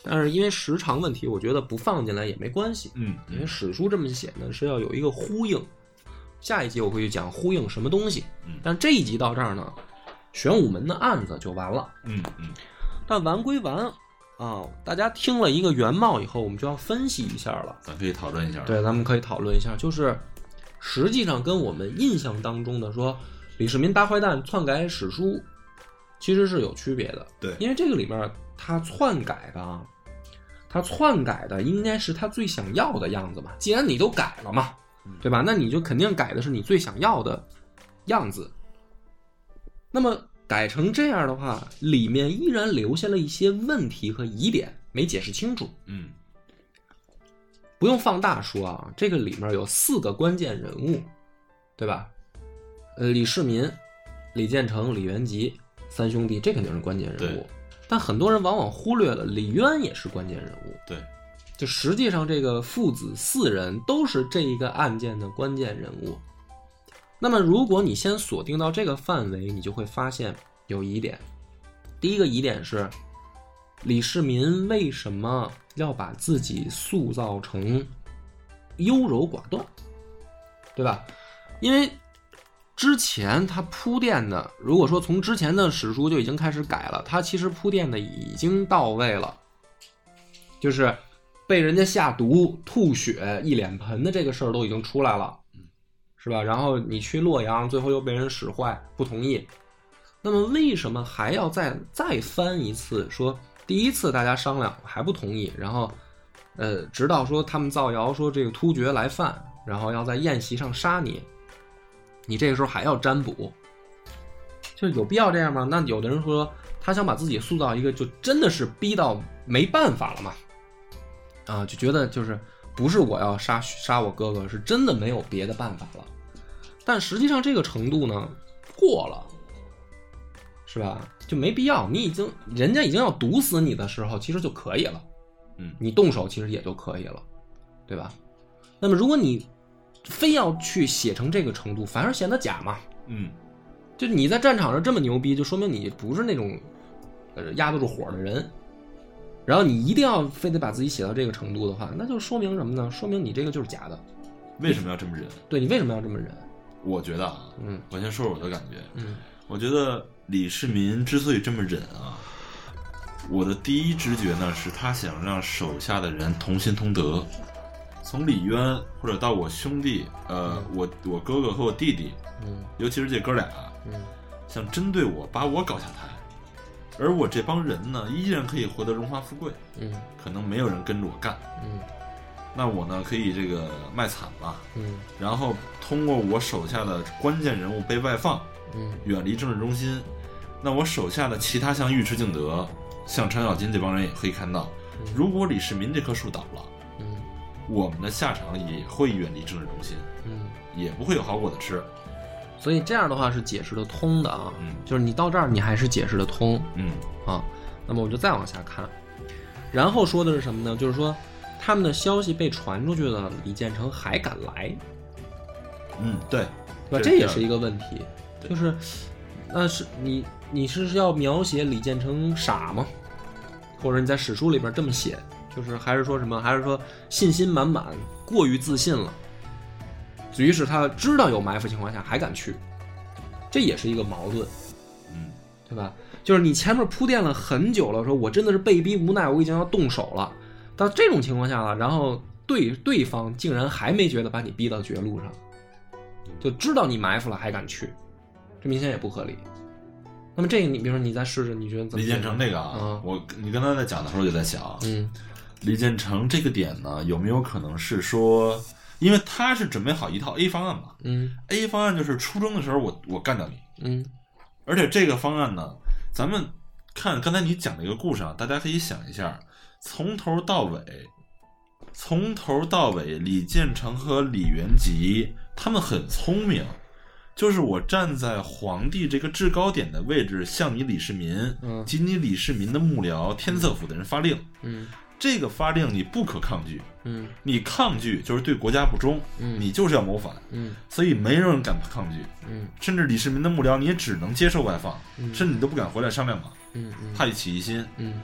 Speaker 2: 但是因为时长问题，我觉得不放进来也没关系。
Speaker 3: 嗯
Speaker 2: 因为史书这么写呢，是要有一个呼应。下一集我会去讲呼应什么东西
Speaker 3: 嗯，
Speaker 2: 但这一集到这儿呢，玄武门的案子就完了。
Speaker 3: 嗯嗯
Speaker 2: 但完归完啊，大家听了一个原貌以后，我们就要分析一下了。
Speaker 3: 咱可以讨论一下。，
Speaker 2: 对，咱们可以讨论一下，就是实际上跟我们印象当中的说李世民大坏蛋篡改史书，其实是有区别的。
Speaker 3: 对
Speaker 2: 因为这个里面他篡改的啊，他篡改的应该是他最想要的样子嘛。既然你都改了嘛，对吧？那你就肯定改的是你最想要的样子。那么改成这样的话，里面依然留下了一些问题和疑点没解释清楚。
Speaker 3: 嗯
Speaker 2: 不用放大说啊，这个里面有四个关键人物，对吧？呃，李世民、李建成、李元吉三兄弟，这肯定是关键人物。但很多人往往忽略了李渊也是关键人物。
Speaker 3: 对，
Speaker 2: 就实际上这个父子四人都是这一个案件的关键人物。那么，如果你先锁定到这个范围，你就会发现有疑点。第一个疑点是，李世民为什么要把自己塑造成优柔寡断，对吧？因为之前他铺垫的，如果说从之前的史书就已经开始改了，他其实铺垫的已经到位了，就是被人家下毒、吐血一脸盆的这个事儿都已经出来了，是吧？然后你去洛阳，最后又被人使坏，不同意。那么为什么还要再再翻一次？说第一次大家商量还不同意，然后，呃，直到说他们造谣说这个突厥来犯，然后要在宴席上杀你，你这个时候还要占卜，就有必要这样吗？那有的人说他想把自己塑造一个就真的是逼到没办法了嘛，啊，就觉得就是不是我要杀杀我哥哥，是真的没有别的办法了。但实际上这个程度呢，过了。是吧？就没必要。你已经人家已经要毒死你的时候，其实就可以了。
Speaker 3: 嗯
Speaker 2: 你动手其实也就可以了，对吧？那么如果你非要去写成这个程度，反而显得假嘛。
Speaker 3: 嗯
Speaker 2: 就你在战场上这么牛逼，就说明你不是那种呃压得住火的人。然后你一定要非得把自己写到这个程度的话，那就说明什么呢？说明你这个就是假的。
Speaker 3: 为什么要这么忍？
Speaker 2: 对你为什么要这么忍？
Speaker 3: 我觉得啊，
Speaker 2: 嗯
Speaker 3: 我先说说我的感觉。
Speaker 2: 嗯
Speaker 3: 我觉得李世民之所以这么忍啊，我的第一直觉呢是他想让手下的人同心同德，从李渊或者到我兄弟，呃，我我哥哥和我弟弟，
Speaker 2: 嗯
Speaker 3: 尤其是这哥俩，
Speaker 2: 嗯
Speaker 3: 想针对我，把我搞下台，而我这帮人呢，依然可以获得荣华富贵，
Speaker 2: 嗯
Speaker 3: 可能没有人跟着我干，
Speaker 2: 嗯。
Speaker 3: 那我呢可以这个卖惨吧，
Speaker 2: 嗯
Speaker 3: 然后通过我手下的关键人物被外放，
Speaker 2: 嗯
Speaker 3: 远离政治中心，那我手下的其他像尉迟敬德、像程咬金这帮人也可以看到，如果李世民这棵树倒了，
Speaker 2: 嗯
Speaker 3: 我们的下场也会远离政治中心，
Speaker 2: 嗯。
Speaker 3: 也不会有好果子吃。
Speaker 2: 所以这样的话是解释得通的啊，
Speaker 3: 嗯
Speaker 2: 就是你到这儿你还是解释得通
Speaker 3: 嗯
Speaker 2: 啊。那么我就再往下看，然后说的是什么呢？就是说他们的消息被传出去了，李建成还敢来，
Speaker 3: 嗯，对，
Speaker 2: 对吧？
Speaker 3: 这
Speaker 2: 这也是一个问题，
Speaker 3: 对
Speaker 2: 就是那是你你是要描写李建成傻吗？或者你在史书里边这么写，就是还是说什么？还是说信心满满，过于自信了？于是他知道有埋伏情况下还敢去，这也是一个矛盾。
Speaker 3: 嗯
Speaker 2: 对吧？就是你前面铺垫了很久了，说我真的是被逼无奈，我已经要动手了。到这种情况下了，然后对对方竟然还没觉得把你逼到绝路上，就知道你埋伏了还敢去，这明显也不合理。那么这个你比如说你再试试，你觉得怎么？
Speaker 3: 李建成这个啊，
Speaker 2: 嗯
Speaker 3: 我你刚才在讲的时候就在想，
Speaker 2: 嗯
Speaker 3: 李建成这个点呢，有没有可能是说，因为他是准备好一套 A 方案嘛
Speaker 2: 嗯
Speaker 3: ，A 方案就是初中的时候我我干掉你，
Speaker 2: 嗯
Speaker 3: 而且这个方案呢，咱们看刚才你讲的一个故事啊，大家可以想一下，从头到尾，从头到尾，李建成和李元吉他们很聪明，就是我站在皇帝这个制高点的位置，向你李世民
Speaker 2: 嗯。
Speaker 3: 及你李世民的幕僚天策府的人发令，
Speaker 2: 嗯。
Speaker 3: 这个发令你不可抗拒，
Speaker 2: 嗯。
Speaker 3: 你抗拒就是对国家不忠，
Speaker 2: 嗯。
Speaker 3: 你就是要谋反，
Speaker 2: 嗯。
Speaker 3: 所以没人敢抗拒。
Speaker 2: 嗯。
Speaker 3: 甚至李世民的幕僚你也只能接受外放，
Speaker 2: 嗯。
Speaker 3: 甚至你都不敢回来商量嘛，
Speaker 2: 嗯。嗯。
Speaker 3: 怕起疑心。
Speaker 2: 嗯。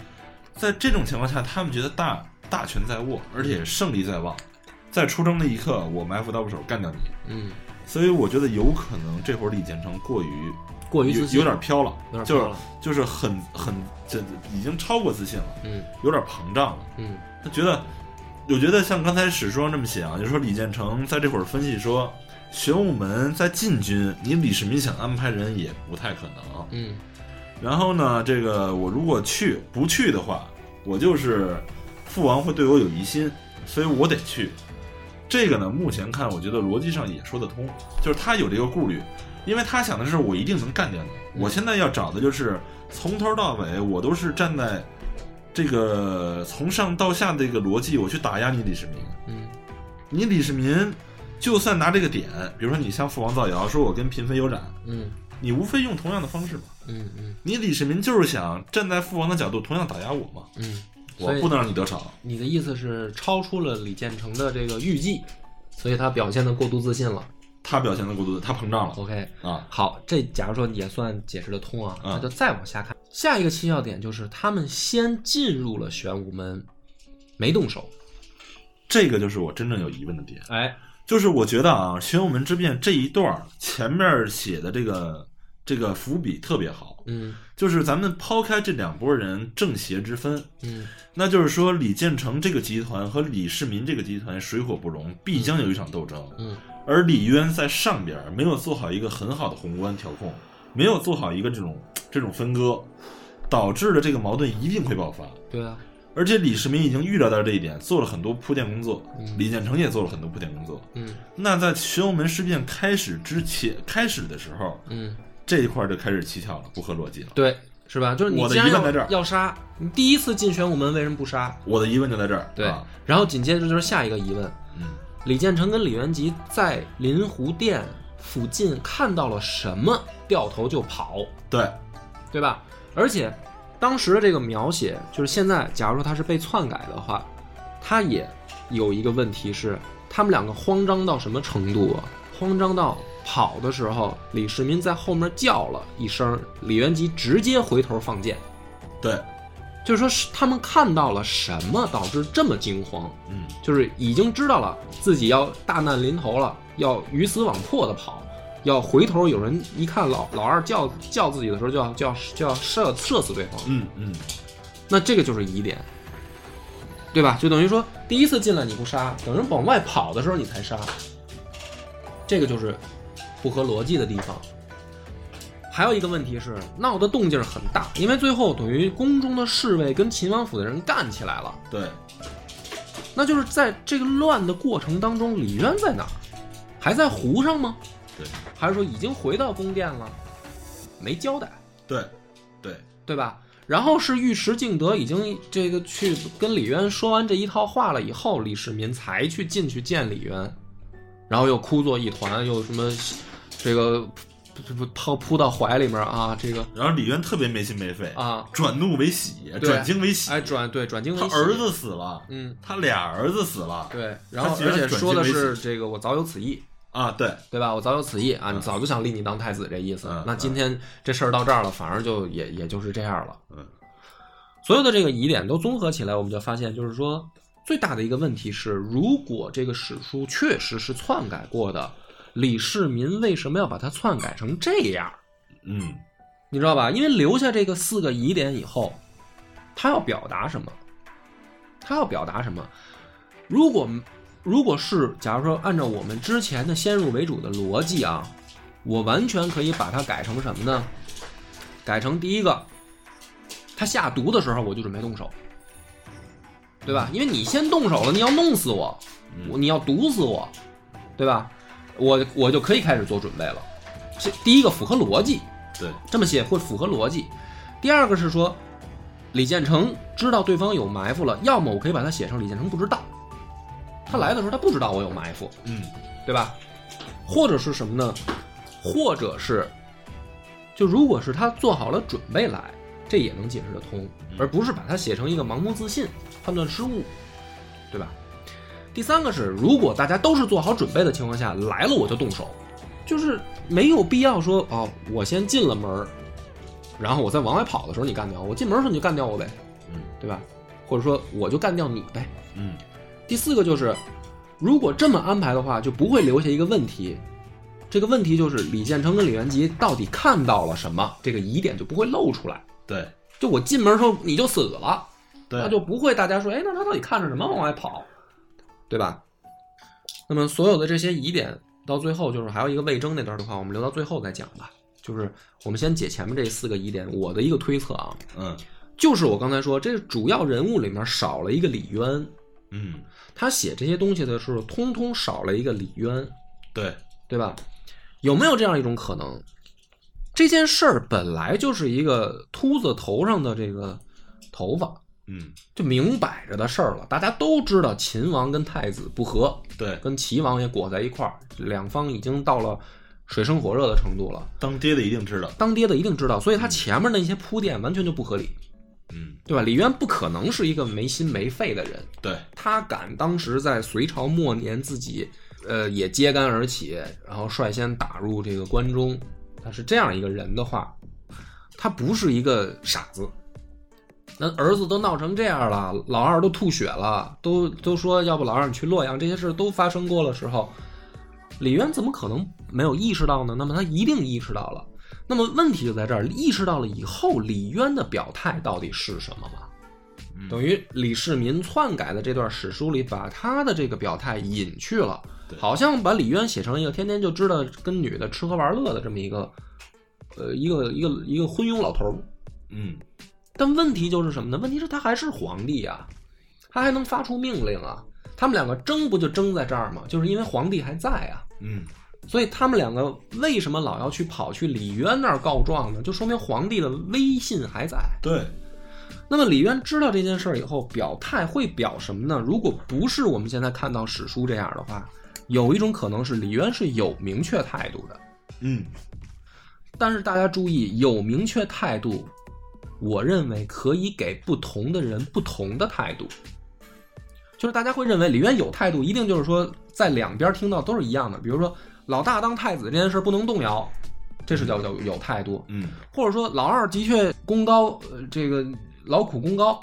Speaker 3: 在这种情况下，他们觉得大大权在握，而且胜利在望，在出征那一刻，我埋伏刀斧手干掉你。
Speaker 2: 嗯，
Speaker 3: 所以我觉得有可能这会儿李建成过于
Speaker 2: 过于自信，
Speaker 3: 有点飘了，就是
Speaker 2: 有点飘了
Speaker 3: 就是很很这已经超过自信了，
Speaker 2: 嗯
Speaker 3: 有点膨胀了。
Speaker 2: 嗯
Speaker 3: 他觉得，我觉得像刚才史书上这么写啊，就是说李建成在这会儿分析说，玄武门在禁军，你李世民想安排人也不太可能。
Speaker 2: 嗯
Speaker 3: 然后呢，这个我如果去不去的话，我就是父王会对我有疑心，所以我得去。这个呢，目前看，我觉得逻辑上也说得通，就是他有这个顾虑，因为他想的是我一定能干掉你。我现在要找的就是从头到尾，我都是站在这个从上到下的一个逻辑，我去打压你李世民。
Speaker 2: 嗯
Speaker 3: 你李世民就算拿这个点，比如说你向父王造谣，说我跟嫔妃有染，
Speaker 2: 嗯
Speaker 3: 你无非用同样的方式嘛。
Speaker 2: 嗯嗯
Speaker 3: 你李世民就是想站在父王的角度，同样打压我嘛，
Speaker 2: 嗯，
Speaker 3: 我不能让你得逞。
Speaker 2: 你的意思是超出了李建成的这个预计，所以他表现的过度自信了。
Speaker 3: 他表现的过度，他膨胀了
Speaker 2: OK，
Speaker 3: 啊。
Speaker 2: 好，这假如说也算解释得通啊，
Speaker 3: 嗯
Speaker 2: 那就再往下看，下一个蹊跷点就是他们先进入了玄武门，没动手。
Speaker 3: 这个就是我真正有疑问的点，
Speaker 2: 哎，
Speaker 3: 就是我觉得啊，玄武门之变这一段儿前面写的这个这个伏笔特别好，
Speaker 2: 嗯
Speaker 3: 就是咱们抛开这两拨人正邪之分，
Speaker 2: 嗯
Speaker 3: 那就是说李建成这个集团和李世民这个集团水火不容，必将有一场斗争。
Speaker 2: 嗯
Speaker 3: 而李渊在上边儿没有做好一个很好的宏观调控，没有做好一个这种这种分割，导致了这个矛盾一定会爆发。
Speaker 2: 对啊，
Speaker 3: 而且李世民已经预料到这一点，做了很多铺垫工作，
Speaker 2: 嗯
Speaker 3: 李建成也做了很多铺垫工作。
Speaker 2: 嗯
Speaker 3: 那在玄武门事变开始之前，开始的时候，
Speaker 2: 嗯，
Speaker 3: 这一块儿就开始蹊跷了，不合逻辑了。
Speaker 2: 对，是吧？就是你
Speaker 3: 我的
Speaker 2: 既然要
Speaker 3: 疑问在这儿
Speaker 2: 要杀，你第一次进玄武门为什么不杀？
Speaker 3: 我的疑问就在这儿。
Speaker 2: 对
Speaker 3: 啊，
Speaker 2: 然后紧接着就是下一个疑问，
Speaker 3: 嗯，
Speaker 2: 李建成跟李元吉在临湖殿附近看到了什么，掉头就跑，
Speaker 3: 对，
Speaker 2: 对吧？而且当时的这个描写，就是现在假如说他是被篡改的话，他也有一个问题是，他们两个慌张到什么程度啊？慌张到跑的时候，李世民在后面叫了一声，李元吉直接回头放箭，
Speaker 3: 对，
Speaker 2: 就是说是他们看到了什么导致这么惊慌？
Speaker 3: 嗯，
Speaker 2: 就是已经知道了自己要大难临头了，要鱼死网破的跑，要回头有人一看老老二叫叫自己的时候，就要就要就要射射死对方。
Speaker 3: 嗯嗯，
Speaker 2: 那这个就是疑点，对吧？就等于说第一次进来你不杀，等人往外跑的时候你才杀，这个就是不合逻辑的地方。还有一个问题是，闹的动静很大，因为最后等于宫中的侍卫跟秦王府的人干起来了。
Speaker 3: 对，
Speaker 2: 那就是在这个乱的过程当中，李渊在哪儿？还在湖上吗？
Speaker 3: 对，
Speaker 2: 还是说已经回到宫殿了？没交代，
Speaker 3: 对，对，
Speaker 2: 对吧？然后是尉迟敬德已经这个去跟李渊说完这一套话了以后，李世民才去进去见李渊，然后又哭作一团，又什么这个这不扑扑到怀里面啊，这个
Speaker 3: 然后李渊特别没心没肺，
Speaker 2: 啊，
Speaker 3: 转怒为喜，转惊为喜。
Speaker 2: 哎转对转惊为喜
Speaker 3: 他儿子死了，
Speaker 2: 嗯
Speaker 3: 他俩儿子死了，
Speaker 2: 对，然后而且说的是这个我早有此意，
Speaker 3: 啊，对，
Speaker 2: 对吧？我早有此意啊，
Speaker 3: 嗯
Speaker 2: 你早就想立你当太子这意思。
Speaker 3: 嗯
Speaker 2: 那今天这事儿到这儿了，反而就也也就是这样了。
Speaker 3: 嗯，
Speaker 2: 所有的这个疑点都综合起来，我们就发现，就是说最大的一个问题是，如果这个史书确实是篡改过的，李世民为什么要把它篡改成这样？
Speaker 3: 嗯，
Speaker 2: 你知道吧？因为留下这个四个疑点以后，他要表达什么？他要表达什么？如果如果是假如说按照我们之前的先入为主的逻辑啊，我完全可以把它改成什么呢？改成第一个，他下毒的时候我就准备动手，对吧？因为你先动手了，你要弄死我，我你要毒死我，对吧？我我就可以开始做准备了。这第一个符合逻辑，
Speaker 3: 对，
Speaker 2: 这么写会符合逻辑。第二个是说，李建成知道对方有埋伏了，要么我可以把它写成李建成不知道，他来的时候他不知道我有埋伏，
Speaker 3: 嗯
Speaker 2: 对吧？或者是什么呢？或者是，就如果是他做好了准备来，这也能解释得通，而不是把它写成一个盲目自信、判断失误，对吧？第三个是，如果大家都是做好准备的情况下来了，我就动手，就是没有必要说哦，我先进了门，然后我再往外跑的时候你干掉我，我进门的时候你就干掉我呗，
Speaker 3: 嗯
Speaker 2: 对吧？或者说我就干掉你呗。
Speaker 3: 嗯
Speaker 2: 第四个就是，如果这么安排的话，就不会留下一个问题，这个问题就是李建成跟李元吉到底看到了什么，这个疑点就不会露出来。
Speaker 3: 对。
Speaker 2: 就我进门的时候你就死了，
Speaker 3: 对，
Speaker 2: 那就不会大家说，哎，那他到底看着什么往外跑，对吧？那么所有的这些疑点到最后就是还有一个魏征那段的话，我们留到最后再讲吧。就是我们先解前面这四个疑点，我的一个推测啊，
Speaker 3: 嗯。
Speaker 2: 就是我刚才说，这个主要人物里面少了一个李渊，
Speaker 3: 嗯。
Speaker 2: 他写这些东西的时候，通通少了一个李渊，
Speaker 3: 对。
Speaker 2: 对吧？有没有这样一种可能？这件事儿本来就是一个秃子头上的这个头发，
Speaker 3: 嗯
Speaker 2: 就明摆着的事儿了。大家都知道秦王跟太子不和，
Speaker 3: 对，
Speaker 2: 跟齐王也裹在一块儿，两方已经到了水深火热的程度了。
Speaker 3: 当爹的一定知道，
Speaker 2: 当爹的一定知道，所以他前面那些铺垫完全就不合理，
Speaker 3: 嗯
Speaker 2: 对吧？李渊不可能是一个没心没肺的人，
Speaker 3: 对，
Speaker 2: 他敢当时在隋朝末年自己，呃，也揭竿而起，然后率先打入这个关中，他是这样一个人的话，他不是一个傻子。那儿子都闹成这样了，老二都吐血了，都都说要不老二你去洛阳，这些事都发生过了时候，李渊怎么可能没有意识到呢？那么他一定意识到了。那么问题就在这儿，意识到了以后，李渊的表态到底是什么嘛？
Speaker 3: 嗯
Speaker 2: 等于李世民篡改的这段史书里，把他的这个表态隐去了，
Speaker 3: 对
Speaker 2: 好像把李渊写成一个天天就知道跟女的吃喝玩乐的这么一个，呃，一个一个一个昏庸老头儿。
Speaker 3: 嗯
Speaker 2: 但问题就是什么呢？问题是他还是皇帝啊，他还能发出命令啊。他们两个争不就争在这儿吗？就是因为皇帝还在啊，
Speaker 3: 嗯
Speaker 2: 所以他们两个为什么老要去跑去李渊那儿告状呢？就说明皇帝的威信还在。
Speaker 3: 对，
Speaker 2: 那么李渊知道这件事儿以后，表态会表什么呢？如果不是我们现在看到史书这样的话，有一种可能是李渊是有明确态度的。
Speaker 3: 嗯
Speaker 2: 但是大家注意，有明确态度，我认为可以给不同的人不同的态度。就是大家会认为李渊有态度，一定就是说在两边听到都是一样的。比如说老大当太子这件事不能动摇，这是叫叫有态度。
Speaker 3: 嗯
Speaker 2: 或者说老二的确功高，呃，这个劳苦功高，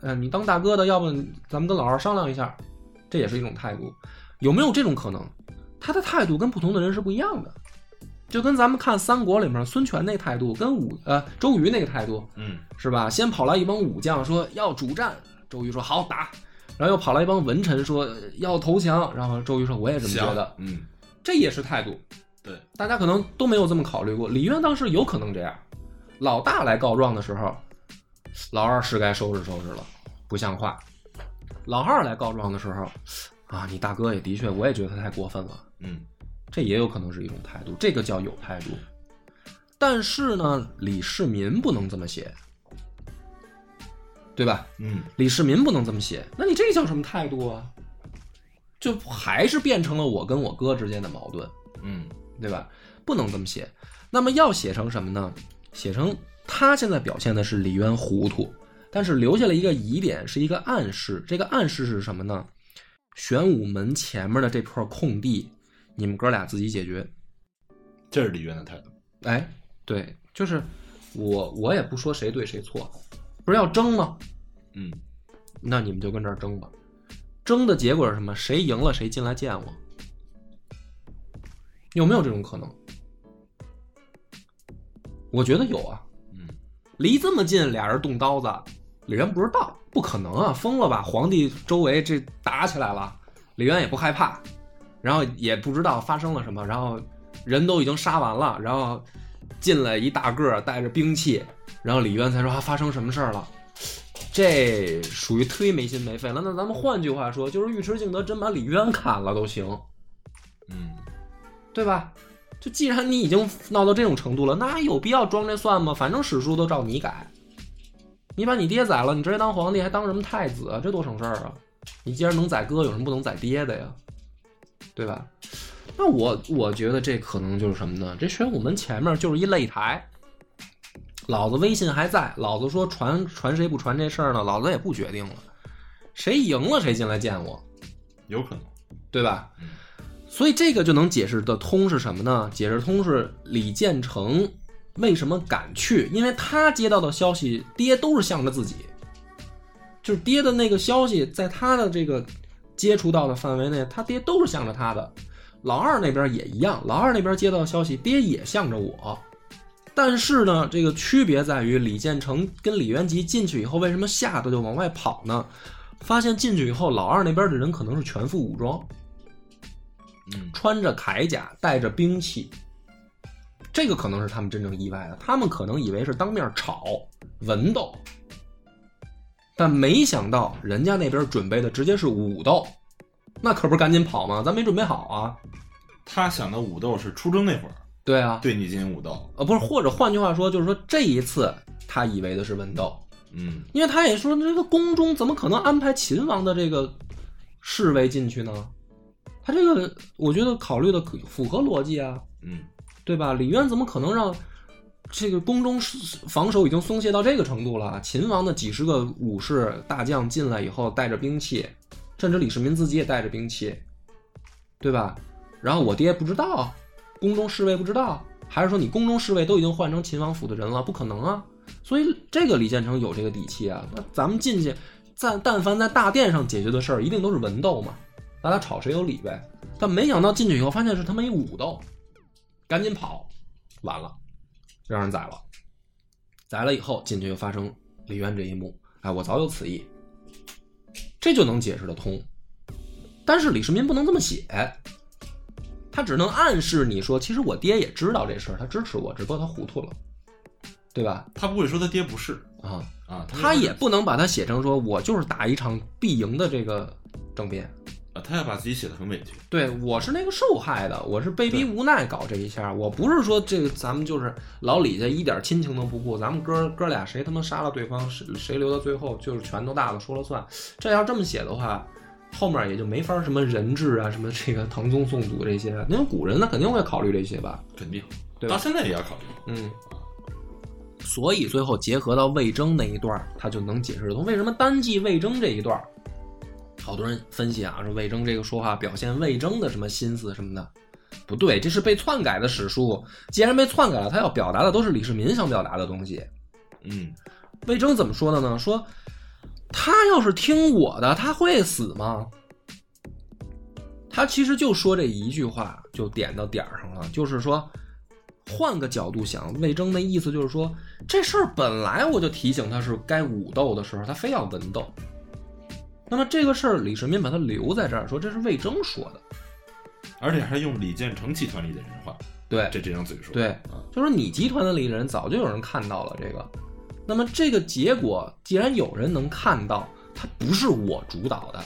Speaker 2: 呃，你当大哥的，要不咱们跟老二商量一下，这也是一种态度。有没有这种可能？他的态度跟不同的人是不一样的，就跟咱们看三国里面孙权那态度，跟武呃周瑜那个态度
Speaker 3: 嗯
Speaker 2: 是吧？先跑来一帮武将说要主战，周瑜说好打，然后又跑来一帮文臣说要投降，然后周瑜说我也这么觉得，
Speaker 3: 嗯
Speaker 2: 这也是态度。
Speaker 3: 对，
Speaker 2: 大家可能都没有这么考虑过。李渊当时有可能这样，老大来告状的时候，老二是该收拾收拾了，不像话。老二来告状的时候，啊，你大哥也的确，我也觉得他太过分了，
Speaker 3: 嗯
Speaker 2: 这也有可能是一种态度，这个叫有态度。但是呢，李世民不能这么写，对吧？
Speaker 3: 嗯
Speaker 2: 李世民不能这么写，那你这叫什么态度啊？就还是变成了我跟我哥之间的矛盾。
Speaker 3: 嗯
Speaker 2: 对吧？不能这么写。那么要写成什么呢？写成他现在表现的是李渊糊涂，但是留下了一个疑点，是一个暗示。这个暗示是什么呢？玄武门前面的这块空地，你们哥俩自己解决。
Speaker 3: 这是李渊的态度。
Speaker 2: 哎，对，就是我，我也不说谁对谁错，不是要争吗？
Speaker 3: 嗯
Speaker 2: 那你们就跟这儿争吧。争的结果是什么？谁赢了谁进来见我。有没有这种可能？我觉得有啊。
Speaker 3: 嗯
Speaker 2: 离这么近，俩人动刀子，李渊不知道，不可能啊，疯了吧？皇帝周围这打起来了，李渊也不害怕，然后也不知道发生了什么，然后人都已经杀完了，然后进来一大个儿带着兵器，然后李渊才说啊发生什么事儿了。这属于忒没心没肺了。那咱们换句话说，就是尉迟敬德真把李渊砍了都行，
Speaker 3: 嗯，
Speaker 2: 对吧？就既然你已经闹到这种程度了，那还有必要装这蒜吗？反正史书都照你改，你把你爹宰了，你直接当皇帝，还当什么太子啊？这多省事儿啊！你既然能宰哥，有什么不能宰爹的呀？对吧？那我我觉得这可能就是什么呢？这玄武门前面就是一擂台，老子威信还在，老子说传传谁不传这事儿呢？老子也不决定了，谁赢了谁进来见我，
Speaker 3: 有可能。
Speaker 2: 对吧？所以这个就能解释的通是什么呢？解释通是李建成为什么敢去，因为他接到的消息，爹都是向着自己，就是爹的那个消息，在他的这个接触到的范围内，他爹都是向着他的。老二那边也一样，老二那边接到的消息，爹也向着我。但是呢，这个区别在于李建成跟李元吉进去以后，为什么吓得就往外跑呢？发现进去以后，老二那边的人可能是全副武装，
Speaker 3: 嗯
Speaker 2: 穿着铠甲，带着兵器，这个可能是他们真正意外的。他们可能以为是当面吵文斗，但没想到人家那边准备的直接是武斗，那可不是赶紧跑吗？咱没准备好啊。
Speaker 3: 他想的武斗是出征那会儿
Speaker 2: 对啊，
Speaker 3: 对你进行武斗。
Speaker 2: 呃，不是，或者换句话说，就是说这一次他以为的是文斗，
Speaker 3: 嗯
Speaker 2: 因为他也说这个宫中怎么可能安排秦王的这个侍卫进去呢？他这个我觉得考虑的可符合逻辑啊。
Speaker 3: 嗯
Speaker 2: 对吧？李渊怎么可能让这个宫中防守已经松懈到这个程度了？秦王的几十个武士大将进来以后，带着兵器，甚至李世民自己也带着兵器，对吧？然后我爹不知道，宫中侍卫不知道，还是说你宫中侍卫都已经换成秦王府的人了？不可能啊！所以这个李建成有这个底气啊。那咱们进去，在但凡在大殿上解决的事儿，一定都是文斗嘛，大家吵谁有理呗。但没想到进去以后，发现是他妈一武斗。赶紧跑，完了，让人宰了。宰了以后进去又发生李渊这一幕，哎，我早有此意，这就能解释得通。但是李世民不能这么写，他只能暗示你说，其实我爹也知道这事儿，他支持我，只不过他糊涂了，对吧？
Speaker 3: 他不会说他爹不是
Speaker 2: 啊，
Speaker 3: 啊，
Speaker 2: 他也不能把它写成说我就是打一场必赢的这个政变。
Speaker 3: 啊，他要把自己写的很委屈。
Speaker 2: 对，我是那个受害的，我是被逼无奈搞这一下，我不是说这个咱们就是老李家一点亲情都不顾，咱们哥哥俩谁他妈杀了对方，谁谁留到最后就是拳头大的说了算。这要这么写的话，后面也就没法什么人质啊，什么这个唐宗宋祖这些，因为古人那肯定会考虑这些吧，
Speaker 3: 肯定，
Speaker 2: 对吧
Speaker 3: 到现在也要考虑。
Speaker 2: 嗯。所以最后结合到魏征那一段，他就能解释得通为什么单记魏征这一段儿。好多人分析啊，说魏征这个说话表现魏征的什么心思什么的，不对，这是被篡改的史书。既然被篡改了，他要表达的都是李世民想表达的东西。
Speaker 3: 嗯
Speaker 2: 魏征怎么说的呢？说他要是听我的，他会死吗？他其实就说这一句话，就点到点儿上了，就是说，换个角度想，魏征那意思就是说，这事儿本来我就提醒他是该武斗的时候，他非要文斗。那么这个事儿，李世民把他留在这儿，说这是魏征说的。
Speaker 3: 而且还用李建成集团里的人话，
Speaker 2: 对，
Speaker 3: 这这张嘴说。
Speaker 2: 对
Speaker 3: 啊，
Speaker 2: 就说你集团的里人早就有人看到了这个，那么这个结果既然有人能看到，他不是我主导的，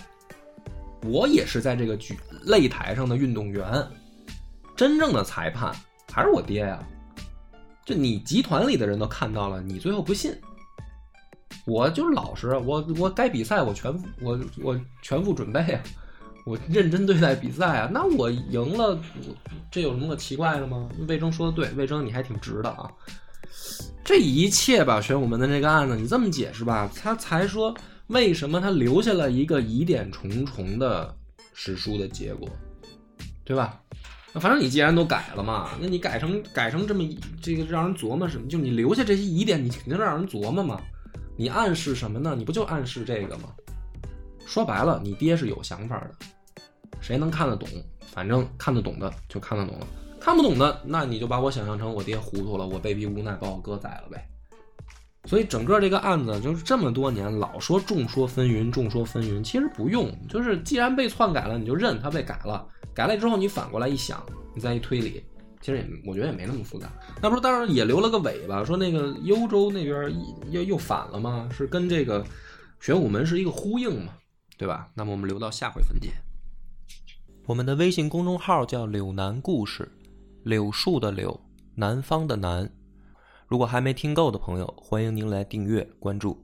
Speaker 2: 我也是在这个举擂台上的运动员，真正的裁判还是我爹呀。就你集团里的人都看到了，你最后不信，我就是老实，我我该比赛我全我我全副准备啊，我认真对待比赛啊，那我赢了，这有什么可奇怪的吗？魏征说的对，魏征你还挺直的啊。这一切吧，玄武门的这个案子，你这么解释吧，他才说为什么他留下了一个疑点重重的史书的结果，对吧？那反正你既然都改了嘛，那你改成改成这么这个让人琢磨什么？就你留下这些疑点，你肯定让人琢磨嘛。你暗示什么呢？你不就暗示这个吗？说白了，你爹是有想法的，谁能看得懂？反正看得懂的就看得懂了，看不懂的，那你就把我想象成我爹糊涂了，我被逼无奈把我哥宰了呗，所以整个这个案子就是这么多年老说众说纷纭，众说纷纭，其实不用，就是既然被篡改了，你就认他被改了，改了之后你反过来一想，你再一推理，其实也我觉得也没那么复杂。那不是当然也留了个尾巴，说那个幽州那边又又反了吗？是跟这个玄武门是一个呼应嘛，对吧？那么我们留到下回分解。我们的微信公众号叫“柳南故事”，柳树的柳，南方的南。如果还没听够的朋友，欢迎您来订阅关注。